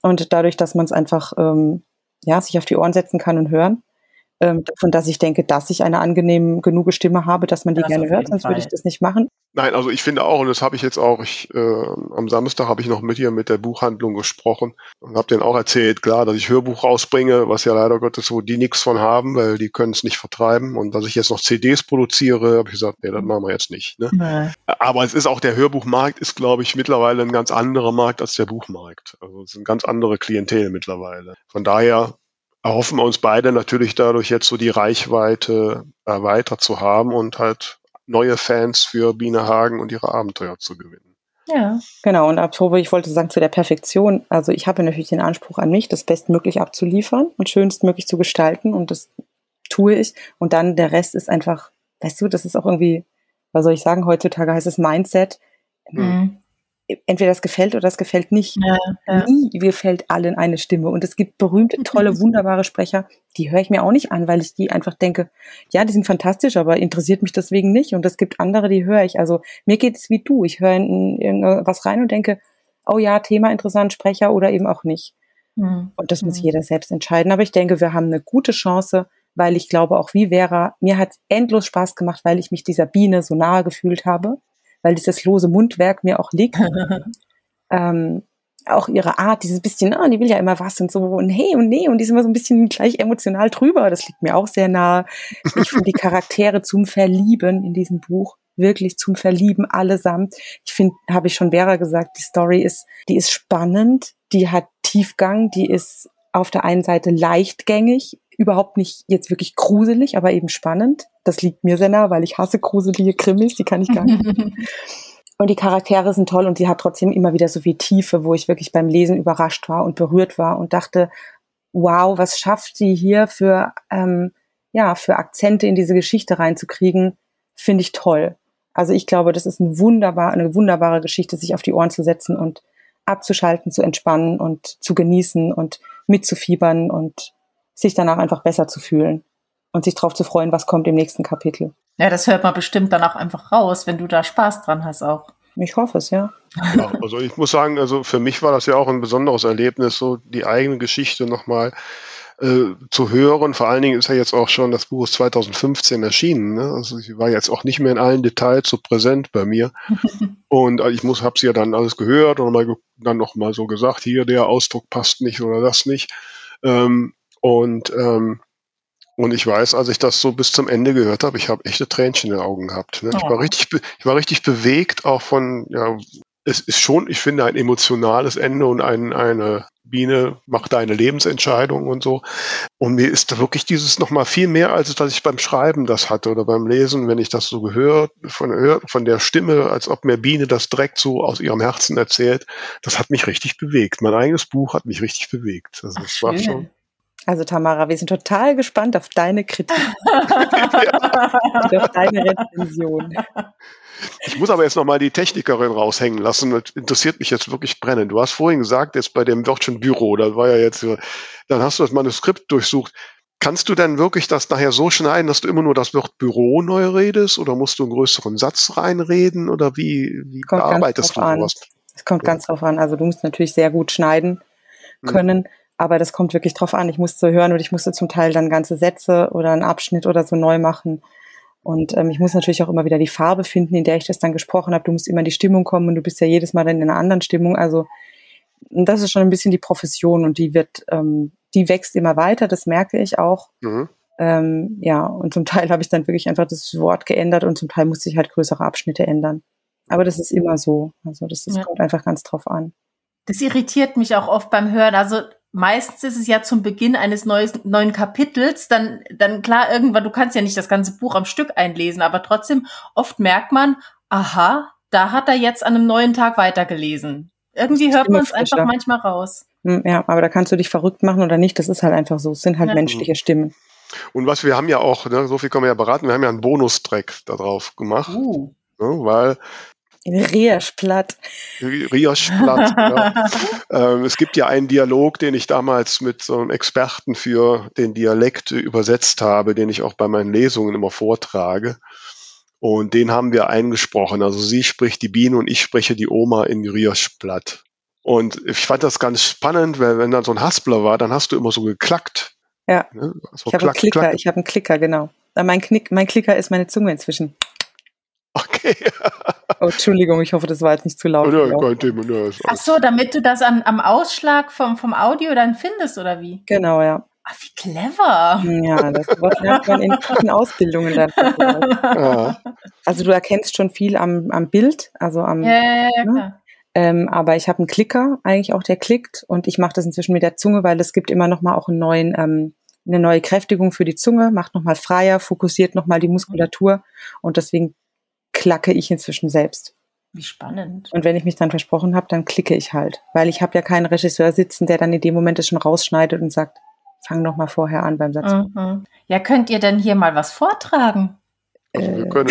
Und dadurch, dass man es einfach ähm, ja, sich auf die Ohren setzen kann und hören, ähm, davon, dass ich denke, dass ich eine angenehm genug Stimme habe, dass man die das gerne hört, sonst Fall. würde ich das nicht machen. Nein, also ich finde auch, und das habe ich jetzt auch, ich, äh, am Samstag habe ich noch mit ihr mit der Buchhandlung gesprochen und habe denen auch erzählt, klar, dass ich Hörbuch rausbringe, was ja leider Gottes so die nichts von haben, weil die können es nicht vertreiben. Und dass ich jetzt noch CDs produziere, habe ich gesagt, nee, das machen wir jetzt nicht. Ne? Nee. Aber es ist auch der Hörbuchmarkt ist, glaube ich, mittlerweile ein ganz anderer Markt als der Buchmarkt. Also es sind ganz andere Klientel mittlerweile. Von daher erhoffen wir uns beide natürlich dadurch jetzt so die Reichweite erweitert zu haben und halt neue Fans für Biene Hagen und ihre Abenteuer zu gewinnen. Ja. Genau, und apropos, ich wollte sagen, zu der Perfektion, also ich habe natürlich den Anspruch an mich, das bestmöglich abzuliefern und schönstmöglich zu gestalten und das tue ich. Und dann der Rest ist einfach, weißt du, das ist auch irgendwie, was soll ich sagen, heutzutage heißt es Mindset. Mhm entweder das gefällt oder das gefällt nicht. Ja, ja. Nie gefällt allen eine Stimme. Und es gibt berühmte, tolle, wunderbare Sprecher, die höre ich mir auch nicht an, weil ich die einfach denke, ja, die sind fantastisch, aber interessiert mich deswegen nicht. Und es gibt andere, die höre ich. Also mir geht es wie du. Ich höre in irgendwas rein und denke, oh ja, Thema interessant, Sprecher oder eben auch nicht. Mhm. Und das muss mhm. jeder selbst entscheiden. Aber ich denke, wir haben eine gute Chance, weil ich glaube, auch wie Vera, mir hat endlos Spaß gemacht, weil ich mich dieser Biene so nahe gefühlt habe weil dieses lose Mundwerk mir auch liegt. ähm, auch ihre Art, dieses bisschen, ah, die will ja immer was und so und hey und nee und die ist immer so ein bisschen gleich emotional drüber. Das liegt mir auch sehr nahe. Ich finde die Charaktere zum Verlieben in diesem Buch wirklich zum Verlieben allesamt. Ich finde, habe ich schon Vera gesagt, die Story ist, die ist spannend, die hat Tiefgang, die ist auf der einen Seite leichtgängig, überhaupt nicht jetzt wirklich gruselig, aber eben spannend. Das liegt mir sehr nah, weil ich hasse gruselige Krimis, die kann ich gar nicht. und die Charaktere sind toll und sie hat trotzdem immer wieder so viel Tiefe, wo ich wirklich beim Lesen überrascht war und berührt war und dachte, wow, was schafft sie hier für, ähm, ja, für Akzente in diese Geschichte reinzukriegen, finde ich toll. Also ich glaube, das ist ein wunderbar, eine wunderbare Geschichte, sich auf die Ohren zu setzen und abzuschalten, zu entspannen und zu genießen und mitzufiebern und sich danach einfach besser zu fühlen und sich darauf zu freuen, was kommt im nächsten Kapitel. Ja, das hört man bestimmt dann auch einfach raus, wenn du da Spaß dran hast auch. Ich hoffe es, ja. ja. Also ich muss sagen, also für mich war das ja auch ein besonderes Erlebnis, so die eigene Geschichte nochmal äh, zu hören. Vor allen Dingen ist ja jetzt auch schon das Buch 2015 erschienen. Ne? Also sie war jetzt auch nicht mehr in allen Details so präsent bei mir. und äh, ich muss, habe sie ja dann alles gehört und mal, dann noch mal so gesagt, hier der Ausdruck passt nicht oder das nicht. Ähm, und, ähm, und ich weiß, als ich das so bis zum Ende gehört habe, ich habe echte Tränchen in den Augen gehabt. Ne? Oh. Ich, war richtig, ich war richtig bewegt, auch von, ja, es ist schon, ich finde, ein emotionales Ende und ein, eine Biene macht deine Lebensentscheidung und so. Und mir ist da wirklich dieses nochmal viel mehr, als dass ich beim Schreiben das hatte oder beim Lesen, wenn ich das so gehört, von, von der Stimme, als ob mir Biene das direkt so aus ihrem Herzen erzählt. Das hat mich richtig bewegt. Mein eigenes Buch hat mich richtig bewegt. Also, das war schon, also Tamara, wir sind total gespannt auf deine Kritik und auf deine Rezension. Ich muss aber jetzt nochmal die Technikerin raushängen lassen. Das interessiert mich jetzt wirklich brennend. Du hast vorhin gesagt, jetzt bei dem Wörtchen Büro, da war ja jetzt, dann hast du das Manuskript durchsucht. Kannst du denn wirklich das nachher so schneiden, dass du immer nur das Wort Büro neu redest oder musst du einen größeren Satz reinreden oder wie, wie bearbeitest du sowas? Es kommt ja. ganz drauf an. Also du musst natürlich sehr gut schneiden hm. können. Hm aber das kommt wirklich drauf an. Ich musste hören und ich musste zum Teil dann ganze Sätze oder einen Abschnitt oder so neu machen. Und ähm, ich muss natürlich auch immer wieder die Farbe finden, in der ich das dann gesprochen habe. Du musst immer in die Stimmung kommen und du bist ja jedes Mal dann in einer anderen Stimmung. Also das ist schon ein bisschen die Profession und die wird, ähm, die wächst immer weiter, das merke ich auch. Mhm. Ähm, ja, und zum Teil habe ich dann wirklich einfach das Wort geändert und zum Teil musste ich halt größere Abschnitte ändern. Aber das ist immer so. Also das, das ja. kommt einfach ganz drauf an. Das irritiert mich auch oft beim Hören. Also meistens ist es ja zum Beginn eines neues, neuen Kapitels, dann, dann klar, irgendwann, du kannst ja nicht das ganze Buch am Stück einlesen, aber trotzdem, oft merkt man, aha, da hat er jetzt an einem neuen Tag weitergelesen. Irgendwie hört man es einfach manchmal raus. Hm, ja, aber da kannst du dich verrückt machen oder nicht, das ist halt einfach so. Es sind halt ja. menschliche Stimmen. Und was wir haben ja auch, ne, so viel können wir ja beraten, wir haben ja einen Bonustrack da drauf gemacht. Uh. Ne, weil Rierschplatt. Rierschplatt, ja. ähm, es gibt ja einen Dialog, den ich damals mit so einem Experten für den Dialekt übersetzt habe, den ich auch bei meinen Lesungen immer vortrage. Und den haben wir eingesprochen. Also sie spricht die Biene und ich spreche die Oma in Rierschplatt. Und ich fand das ganz spannend, weil wenn dann so ein Haspler war, dann hast du immer so geklackt. Ja. Ne? So ich habe einen Klicker, klack. ich habe einen Klicker, genau. Mein, Knick, mein Klicker ist meine Zunge inzwischen. Okay. oh, Entschuldigung, ich hoffe, das war jetzt nicht zu laut. Ja, kein Thema. Ja, Ach so, damit du das an, am Ausschlag vom, vom Audio dann findest, oder wie? Genau, ja. Ach, wie clever. Ja, das lernt man in vielen Ausbildungen. Dann. Ja. Also du erkennst schon viel am, am Bild, also am. Ja, ja, ja, ne? Ähm, aber ich habe einen Klicker, eigentlich auch, der klickt und ich mache das inzwischen mit der Zunge, weil es gibt immer noch mal auch einen neuen, ähm, eine neue Kräftigung für die Zunge, macht noch mal freier, fokussiert noch mal die Muskulatur und deswegen klacke ich inzwischen selbst. Wie spannend. Und wenn ich mich dann versprochen habe, dann klicke ich halt, weil ich habe ja keinen Regisseur sitzen, der dann in dem Moment es schon rausschneidet und sagt, fang noch mal vorher an beim Satz. Mhm. Ja, könnt ihr denn hier mal was vortragen? Also wir können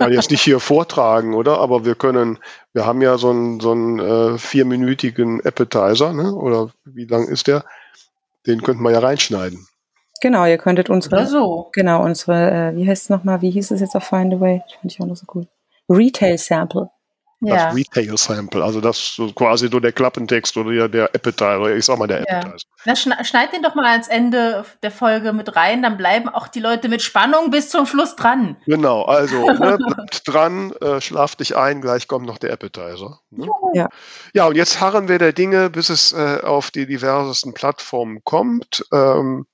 ja, jetzt nicht hier vortragen, oder? Aber wir können, wir haben ja so einen, so einen äh, vierminütigen Appetizer, ne? oder wie lang ist der? Den könnten wir ja reinschneiden. Genau, ihr könntet unsere, so. genau, unsere, äh, wie heißt es nochmal, wie hieß es jetzt auf Find Away? Das finde ich auch noch so cool. Retail Sample. Ja. Das Retail Sample, also das so quasi so der Klappentext oder der Appetizer, ich sag mal der ja. Appetizer. Na, schneid den doch mal ans Ende der Folge mit rein, dann bleiben auch die Leute mit Spannung bis zum Schluss dran. Genau, also ne, bleibt dran, äh, schlaf dich ein, gleich kommt noch der Appetizer. Ne? Ja. ja, und jetzt harren wir der Dinge, bis es äh, auf die diversesten Plattformen kommt. Ähm,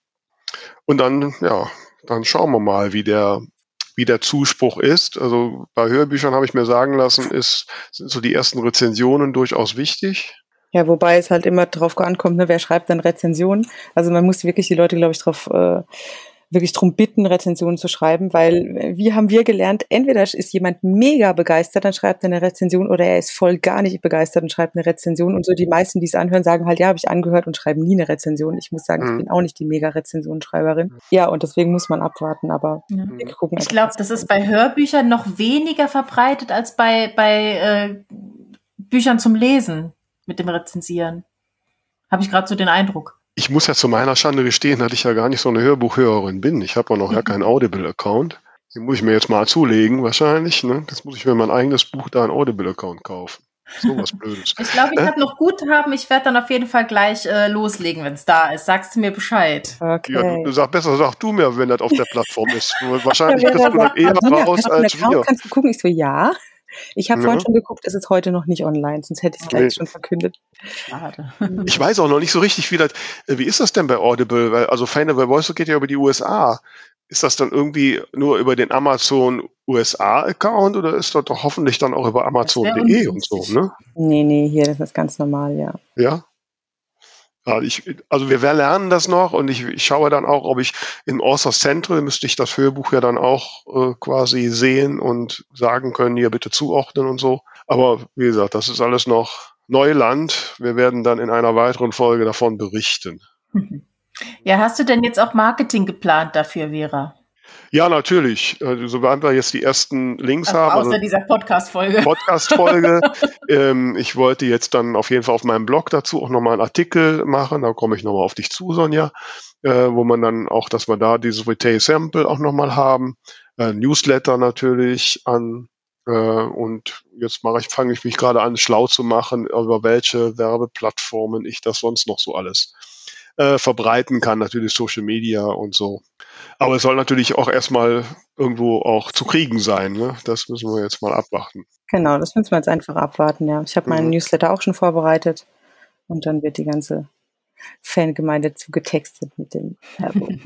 und dann, ja, dann schauen wir mal, wie der, wie der Zuspruch ist. Also bei Hörbüchern habe ich mir sagen lassen, ist, sind so die ersten Rezensionen durchaus wichtig. Ja, wobei es halt immer drauf ankommt, ne, wer schreibt dann Rezensionen. Also man muss wirklich die Leute, glaube ich, drauf äh, wirklich drum bitten, Rezensionen zu schreiben, weil äh, wie haben wir gelernt, entweder ist jemand mega begeistert, dann schreibt er eine Rezension oder er ist voll gar nicht begeistert und schreibt eine Rezension und so die meisten, die es anhören, sagen halt, ja, habe ich angehört und schreiben nie eine Rezension. Ich muss sagen, mhm. ich bin auch nicht die mega Rezensionsschreiberin. Ja, und deswegen muss man abwarten, aber ja. wir gucken. Ich glaube, das ist bei Hörbüchern noch weniger verbreitet als bei, bei äh, Büchern zum Lesen mit dem Rezensieren. Habe ich gerade so den Eindruck ich muss ja zu meiner Schande gestehen, dass ich ja gar nicht so eine Hörbuchhörerin bin. Ich habe auch noch ja keinen Audible-Account. Den muss ich mir jetzt mal zulegen, wahrscheinlich. Ne? Jetzt muss ich mir mein eigenes Buch da einen Audible-Account kaufen. So was Blödes. ich glaube, ich äh? habe noch Guthaben. Ich werde dann auf jeden Fall gleich äh, loslegen, wenn es da ist. Sagst du mir Bescheid. Okay. Ja, du, sag besser, sag du mir, wenn das auf der Plattform ist. Wahrscheinlich kriegst du dann eher raus als Account, wir. Kannst du gucken? Ich so, ja. Ich habe ja. vorhin schon geguckt, es ist heute noch nicht online, sonst hätte ich es gleich nee. schon verkündet. Schade. Ich weiß auch noch nicht so richtig, wie das, äh, wie ist das denn bei Audible? Weil, also Feine bei Voice geht ja über die USA. Ist das dann irgendwie nur über den Amazon USA-Account oder ist das doch hoffentlich dann auch über Amazon.de und so, ne? Nee, nee, hier, das ist ganz normal, ja. Ja? Ja, ich, also wir, lernen das noch und ich, ich schaue dann auch, ob ich im Authors Central müsste ich das Hörbuch ja dann auch äh, quasi sehen und sagen können, hier bitte zuordnen und so. Aber wie gesagt, das ist alles noch Neuland. Wir werden dann in einer weiteren Folge davon berichten. Ja, hast du denn jetzt auch Marketing geplant dafür, Vera? Ja, natürlich. Also, sobald wir jetzt die ersten Links also haben. Außer also dieser Podcast-Folge. Podcast-Folge. ähm, ich wollte jetzt dann auf jeden Fall auf meinem Blog dazu auch nochmal einen Artikel machen. Da komme ich nochmal auf dich zu, Sonja. Äh, wo man dann auch, dass wir da dieses Retail Sample auch nochmal haben. Äh, Newsletter natürlich an. Äh, und jetzt mache ich, fange ich mich gerade an, schlau zu machen, über welche Werbeplattformen ich das sonst noch so alles äh, verbreiten kann. Natürlich Social Media und so. Aber es soll natürlich auch erstmal irgendwo auch zu kriegen sein. Ne? Das müssen wir jetzt mal abwarten. Genau, das müssen wir jetzt einfach abwarten, ja. Ich habe meinen mhm. Newsletter auch schon vorbereitet und dann wird die ganze Fangemeinde zugetextet mit dem Werbung.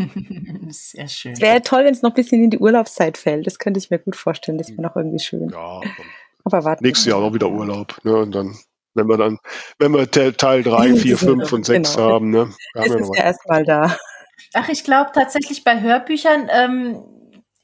Sehr schön. Es wäre toll, wenn es noch ein bisschen in die Urlaubszeit fällt. Das könnte ich mir gut vorstellen. Das wäre noch irgendwie schön. Ja, Aber warte. Nächstes Jahr auch wieder Urlaub. Ne? Und dann, wenn wir dann, wenn wir Teil 3, 4, 5 und 6 genau. haben, ne? Es ist ja erstmal da. Ach, ich glaube tatsächlich bei Hörbüchern, ähm,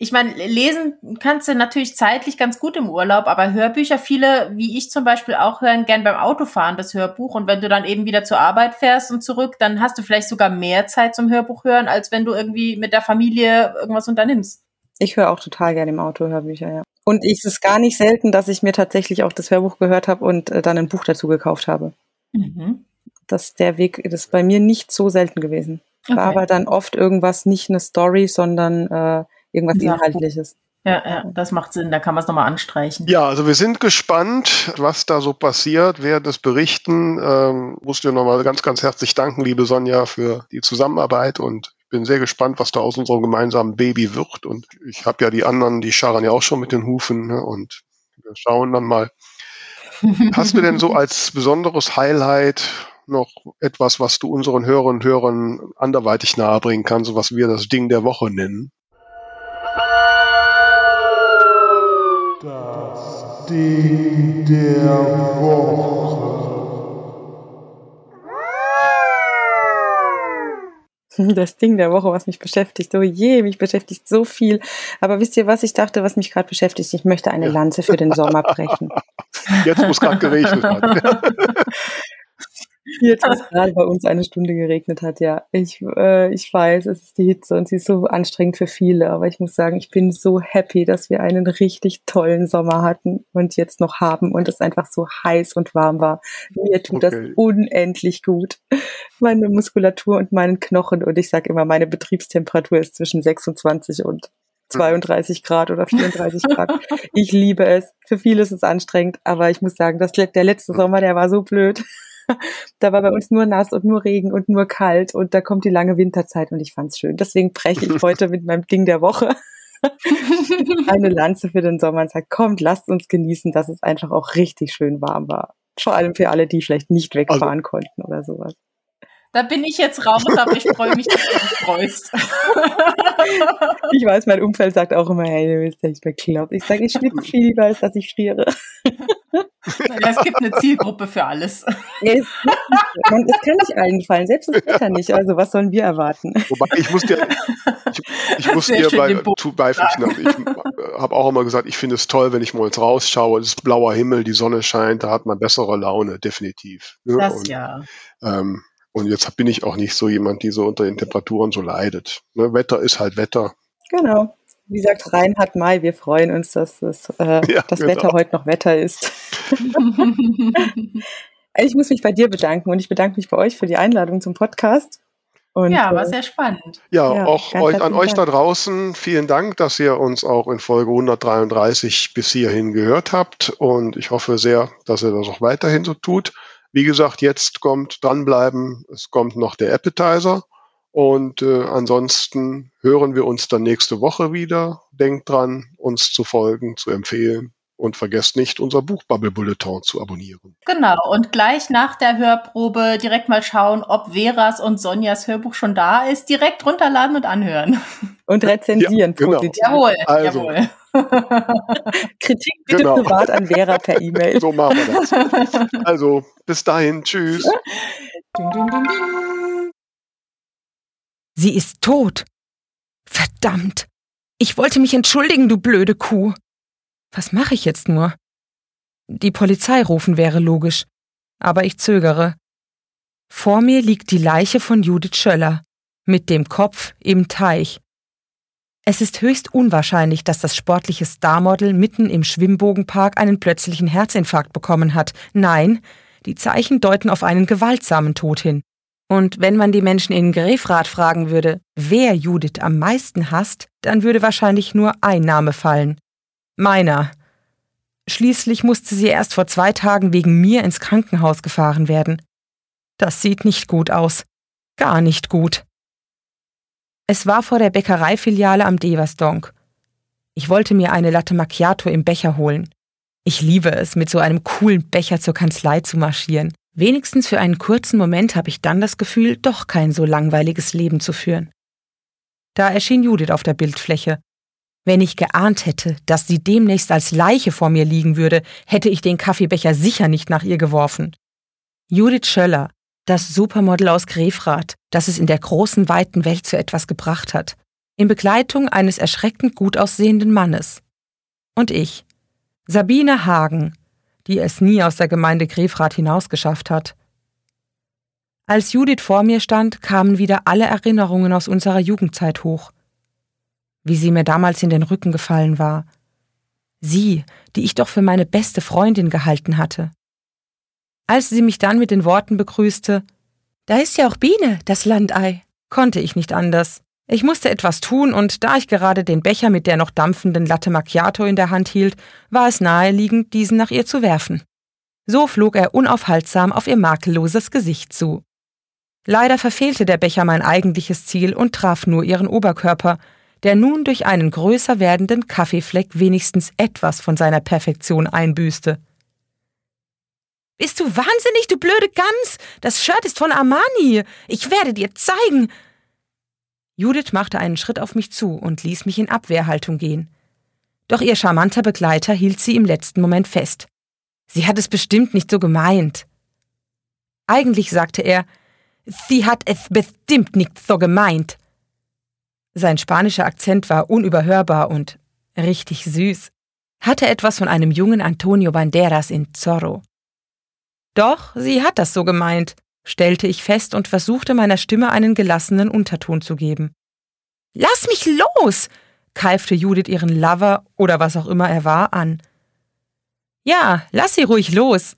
ich meine, lesen kannst du natürlich zeitlich ganz gut im Urlaub, aber Hörbücher, viele, wie ich zum Beispiel auch, hören gern beim Autofahren das Hörbuch. Und wenn du dann eben wieder zur Arbeit fährst und zurück, dann hast du vielleicht sogar mehr Zeit zum Hörbuch hören, als wenn du irgendwie mit der Familie irgendwas unternimmst. Ich höre auch total gerne im Auto Hörbücher, ja. Und es ist gar nicht selten, dass ich mir tatsächlich auch das Hörbuch gehört habe und äh, dann ein Buch dazu gekauft habe. Mhm. Das der Weg das ist bei mir nicht so selten gewesen. Okay. War aber dann oft irgendwas, nicht eine Story, sondern äh, irgendwas ja. Inhaltliches. Ja, ja, das macht Sinn, da kann man es nochmal anstreichen. Ja, also wir sind gespannt, was da so passiert, wer das berichten. Ähm, musst dir nochmal ganz, ganz herzlich danken, liebe Sonja, für die Zusammenarbeit und ich bin sehr gespannt, was da aus unserem gemeinsamen Baby wird. Und ich habe ja die anderen, die scharren ja auch schon mit den Hufen ne? und wir schauen dann mal. Hast du denn so als besonderes Highlight noch etwas, was du unseren Hörern und Hörern anderweitig nahebringen kannst, so was wir das Ding der Woche nennen? Das Ding der Woche. Das Ding der Woche, was mich beschäftigt. Oh je, mich beschäftigt so viel. Aber wisst ihr, was ich dachte, was mich gerade beschäftigt? Ich möchte eine Lanze für den Sommer brechen. Jetzt, es gerade geregnet hat. Es gerade bei uns eine Stunde geregnet hat, ja. Ich, äh, ich weiß, es ist die Hitze und sie ist so anstrengend für viele, aber ich muss sagen, ich bin so happy, dass wir einen richtig tollen Sommer hatten und jetzt noch haben und es einfach so heiß und warm war. Mir tut okay. das unendlich gut. Meine Muskulatur und meinen Knochen und ich sage immer, meine Betriebstemperatur ist zwischen 26 und 32 Grad oder 34 Grad. Ich liebe es. Für viele ist es anstrengend, aber ich muss sagen, das, der letzte Sommer, der war so blöd. Da war bei uns nur nass und nur Regen und nur kalt und da kommt die lange Winterzeit und ich fand's schön. Deswegen breche ich heute mit meinem Ding der Woche eine Lanze für den Sommer und sage, kommt, lasst uns genießen, dass es einfach auch richtig schön warm war. Vor allem für alle, die vielleicht nicht wegfahren also, konnten oder sowas. Da bin ich jetzt raus, aber ich freue mich, dass du dich freust. ich weiß, mein Umfeld sagt auch immer, hey, du bist echt bekloppt. Ich sage, ich schwitze viel lieber, als dass ich friere. Ja, es gibt eine Zielgruppe für alles. Es, man, es kann nicht allen gefallen, selbst das Wetter nicht. Also was sollen wir erwarten? Wobei ich muss dir, ich, ich muss dir bei, zu beipflichten. Ich habe auch immer gesagt, ich finde es toll, wenn ich mal rausschaue, es ist blauer Himmel, die Sonne scheint, da hat man bessere Laune, definitiv. Ne? Das Und, ja. Ähm, und jetzt bin ich auch nicht so jemand, die so unter den Temperaturen so leidet. Ne? Wetter ist halt Wetter. Genau. Wie sagt Reinhard Mai, wir freuen uns, dass das, äh, ja, das genau. Wetter heute noch Wetter ist. ich muss mich bei dir bedanken und ich bedanke mich bei euch für die Einladung zum Podcast. Und, ja, war äh, sehr spannend. Ja, ja auch euch, an euch Dank. da draußen vielen Dank, dass ihr uns auch in Folge 133 bis hierhin gehört habt. Und ich hoffe sehr, dass ihr das auch weiterhin so tut. Wie gesagt, jetzt kommt dranbleiben, es kommt noch der Appetizer. Und äh, ansonsten hören wir uns dann nächste Woche wieder. Denkt dran, uns zu folgen, zu empfehlen. Und vergesst nicht, unser Buchbubble Bulletin zu abonnieren. Genau. Und gleich nach der Hörprobe direkt mal schauen, ob Veras und Sonjas Hörbuch schon da ist. Direkt runterladen und anhören. Und rezensieren. Ja, genau. Jawohl. Also. Jawohl. Kritik bitte genau. privat an Vera per E-Mail. So machen wir das. Also, bis dahin. Tschüss. Sie ist tot. Verdammt. Ich wollte mich entschuldigen, du blöde Kuh. Was mache ich jetzt nur? Die Polizei rufen wäre logisch. Aber ich zögere. Vor mir liegt die Leiche von Judith Schöller. Mit dem Kopf im Teich. Es ist höchst unwahrscheinlich, dass das sportliche Starmodel mitten im Schwimmbogenpark einen plötzlichen Herzinfarkt bekommen hat. Nein, die Zeichen deuten auf einen gewaltsamen Tod hin. Und wenn man die Menschen in Grefrath fragen würde, wer Judith am meisten hasst, dann würde wahrscheinlich nur ein Name fallen. Meiner. Schließlich musste sie erst vor zwei Tagen wegen mir ins Krankenhaus gefahren werden. Das sieht nicht gut aus. Gar nicht gut. Es war vor der Bäckereifiliale am Devasdonk. Ich wollte mir eine Latte Macchiato im Becher holen. Ich liebe es, mit so einem coolen Becher zur Kanzlei zu marschieren. Wenigstens für einen kurzen Moment habe ich dann das Gefühl, doch kein so langweiliges Leben zu führen. Da erschien Judith auf der Bildfläche. Wenn ich geahnt hätte, dass sie demnächst als Leiche vor mir liegen würde, hätte ich den Kaffeebecher sicher nicht nach ihr geworfen. Judith Schöller, das Supermodel aus Grefrath, das es in der großen, weiten Welt zu etwas gebracht hat, in Begleitung eines erschreckend gut aussehenden Mannes. Und ich, Sabine Hagen, die es nie aus der Gemeinde Grefrath hinausgeschafft hat. Als Judith vor mir stand, kamen wieder alle Erinnerungen aus unserer Jugendzeit hoch. Wie sie mir damals in den Rücken gefallen war. Sie, die ich doch für meine beste Freundin gehalten hatte. Als sie mich dann mit den Worten begrüßte, da ist ja auch Biene, das Landei, konnte ich nicht anders. Ich musste etwas tun, und da ich gerade den Becher mit der noch dampfenden Latte Macchiato in der Hand hielt, war es naheliegend, diesen nach ihr zu werfen. So flog er unaufhaltsam auf ihr makelloses Gesicht zu. Leider verfehlte der Becher mein eigentliches Ziel und traf nur ihren Oberkörper, der nun durch einen größer werdenden Kaffeefleck wenigstens etwas von seiner Perfektion einbüßte. Bist du wahnsinnig, du blöde Gans? Das Shirt ist von Armani. Ich werde dir zeigen. Judith machte einen Schritt auf mich zu und ließ mich in Abwehrhaltung gehen. Doch ihr charmanter Begleiter hielt sie im letzten Moment fest. Sie hat es bestimmt nicht so gemeint. Eigentlich sagte er, sie hat es bestimmt nicht so gemeint. Sein spanischer Akzent war unüberhörbar und richtig süß, hatte etwas von einem jungen Antonio Banderas in Zorro. Doch, sie hat das so gemeint, stellte ich fest und versuchte meiner Stimme einen gelassenen Unterton zu geben. Lass mich los! keifte Judith ihren Lover oder was auch immer er war an. Ja, lass sie ruhig los.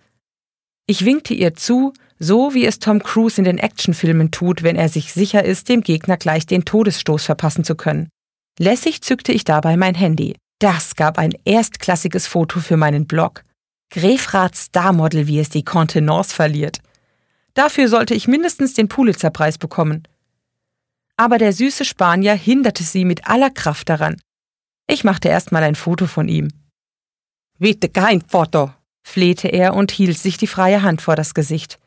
Ich winkte ihr zu, so wie es Tom Cruise in den Actionfilmen tut, wenn er sich sicher ist, dem Gegner gleich den Todesstoß verpassen zu können. Lässig zückte ich dabei mein Handy. Das gab ein erstklassiges Foto für meinen Blog. Grefraths Starmodel, wie es die Contenance verliert. Dafür sollte ich mindestens den Pulitzerpreis bekommen. Aber der süße Spanier hinderte sie mit aller Kraft daran. Ich machte erst mal ein Foto von ihm. Bitte kein Foto, flehte er und hielt sich die freie Hand vor das Gesicht.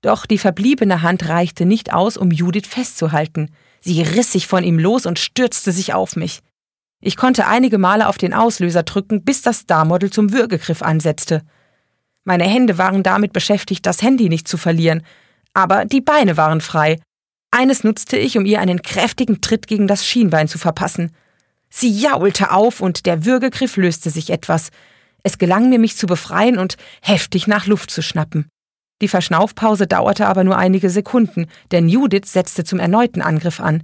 Doch die verbliebene Hand reichte nicht aus, um Judith festzuhalten. Sie riss sich von ihm los und stürzte sich auf mich. Ich konnte einige Male auf den Auslöser drücken, bis das Starmodel zum Würgegriff ansetzte. Meine Hände waren damit beschäftigt, das Handy nicht zu verlieren, aber die Beine waren frei. Eines nutzte ich, um ihr einen kräftigen Tritt gegen das Schienbein zu verpassen. Sie jaulte auf und der Würgegriff löste sich etwas. Es gelang mir, mich zu befreien und heftig nach Luft zu schnappen. Die Verschnaufpause dauerte aber nur einige Sekunden, denn Judith setzte zum erneuten Angriff an.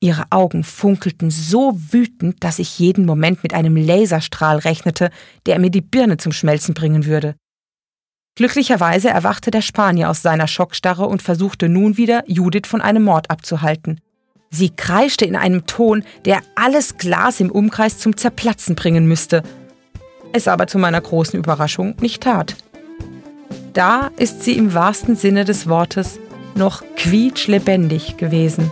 Ihre Augen funkelten so wütend, dass ich jeden Moment mit einem Laserstrahl rechnete, der mir die Birne zum Schmelzen bringen würde. Glücklicherweise erwachte der Spanier aus seiner Schockstarre und versuchte nun wieder, Judith von einem Mord abzuhalten. Sie kreischte in einem Ton, der alles Glas im Umkreis zum Zerplatzen bringen müsste, es aber zu meiner großen Überraschung nicht tat. Da ist sie im wahrsten Sinne des Wortes noch quietschlebendig gewesen.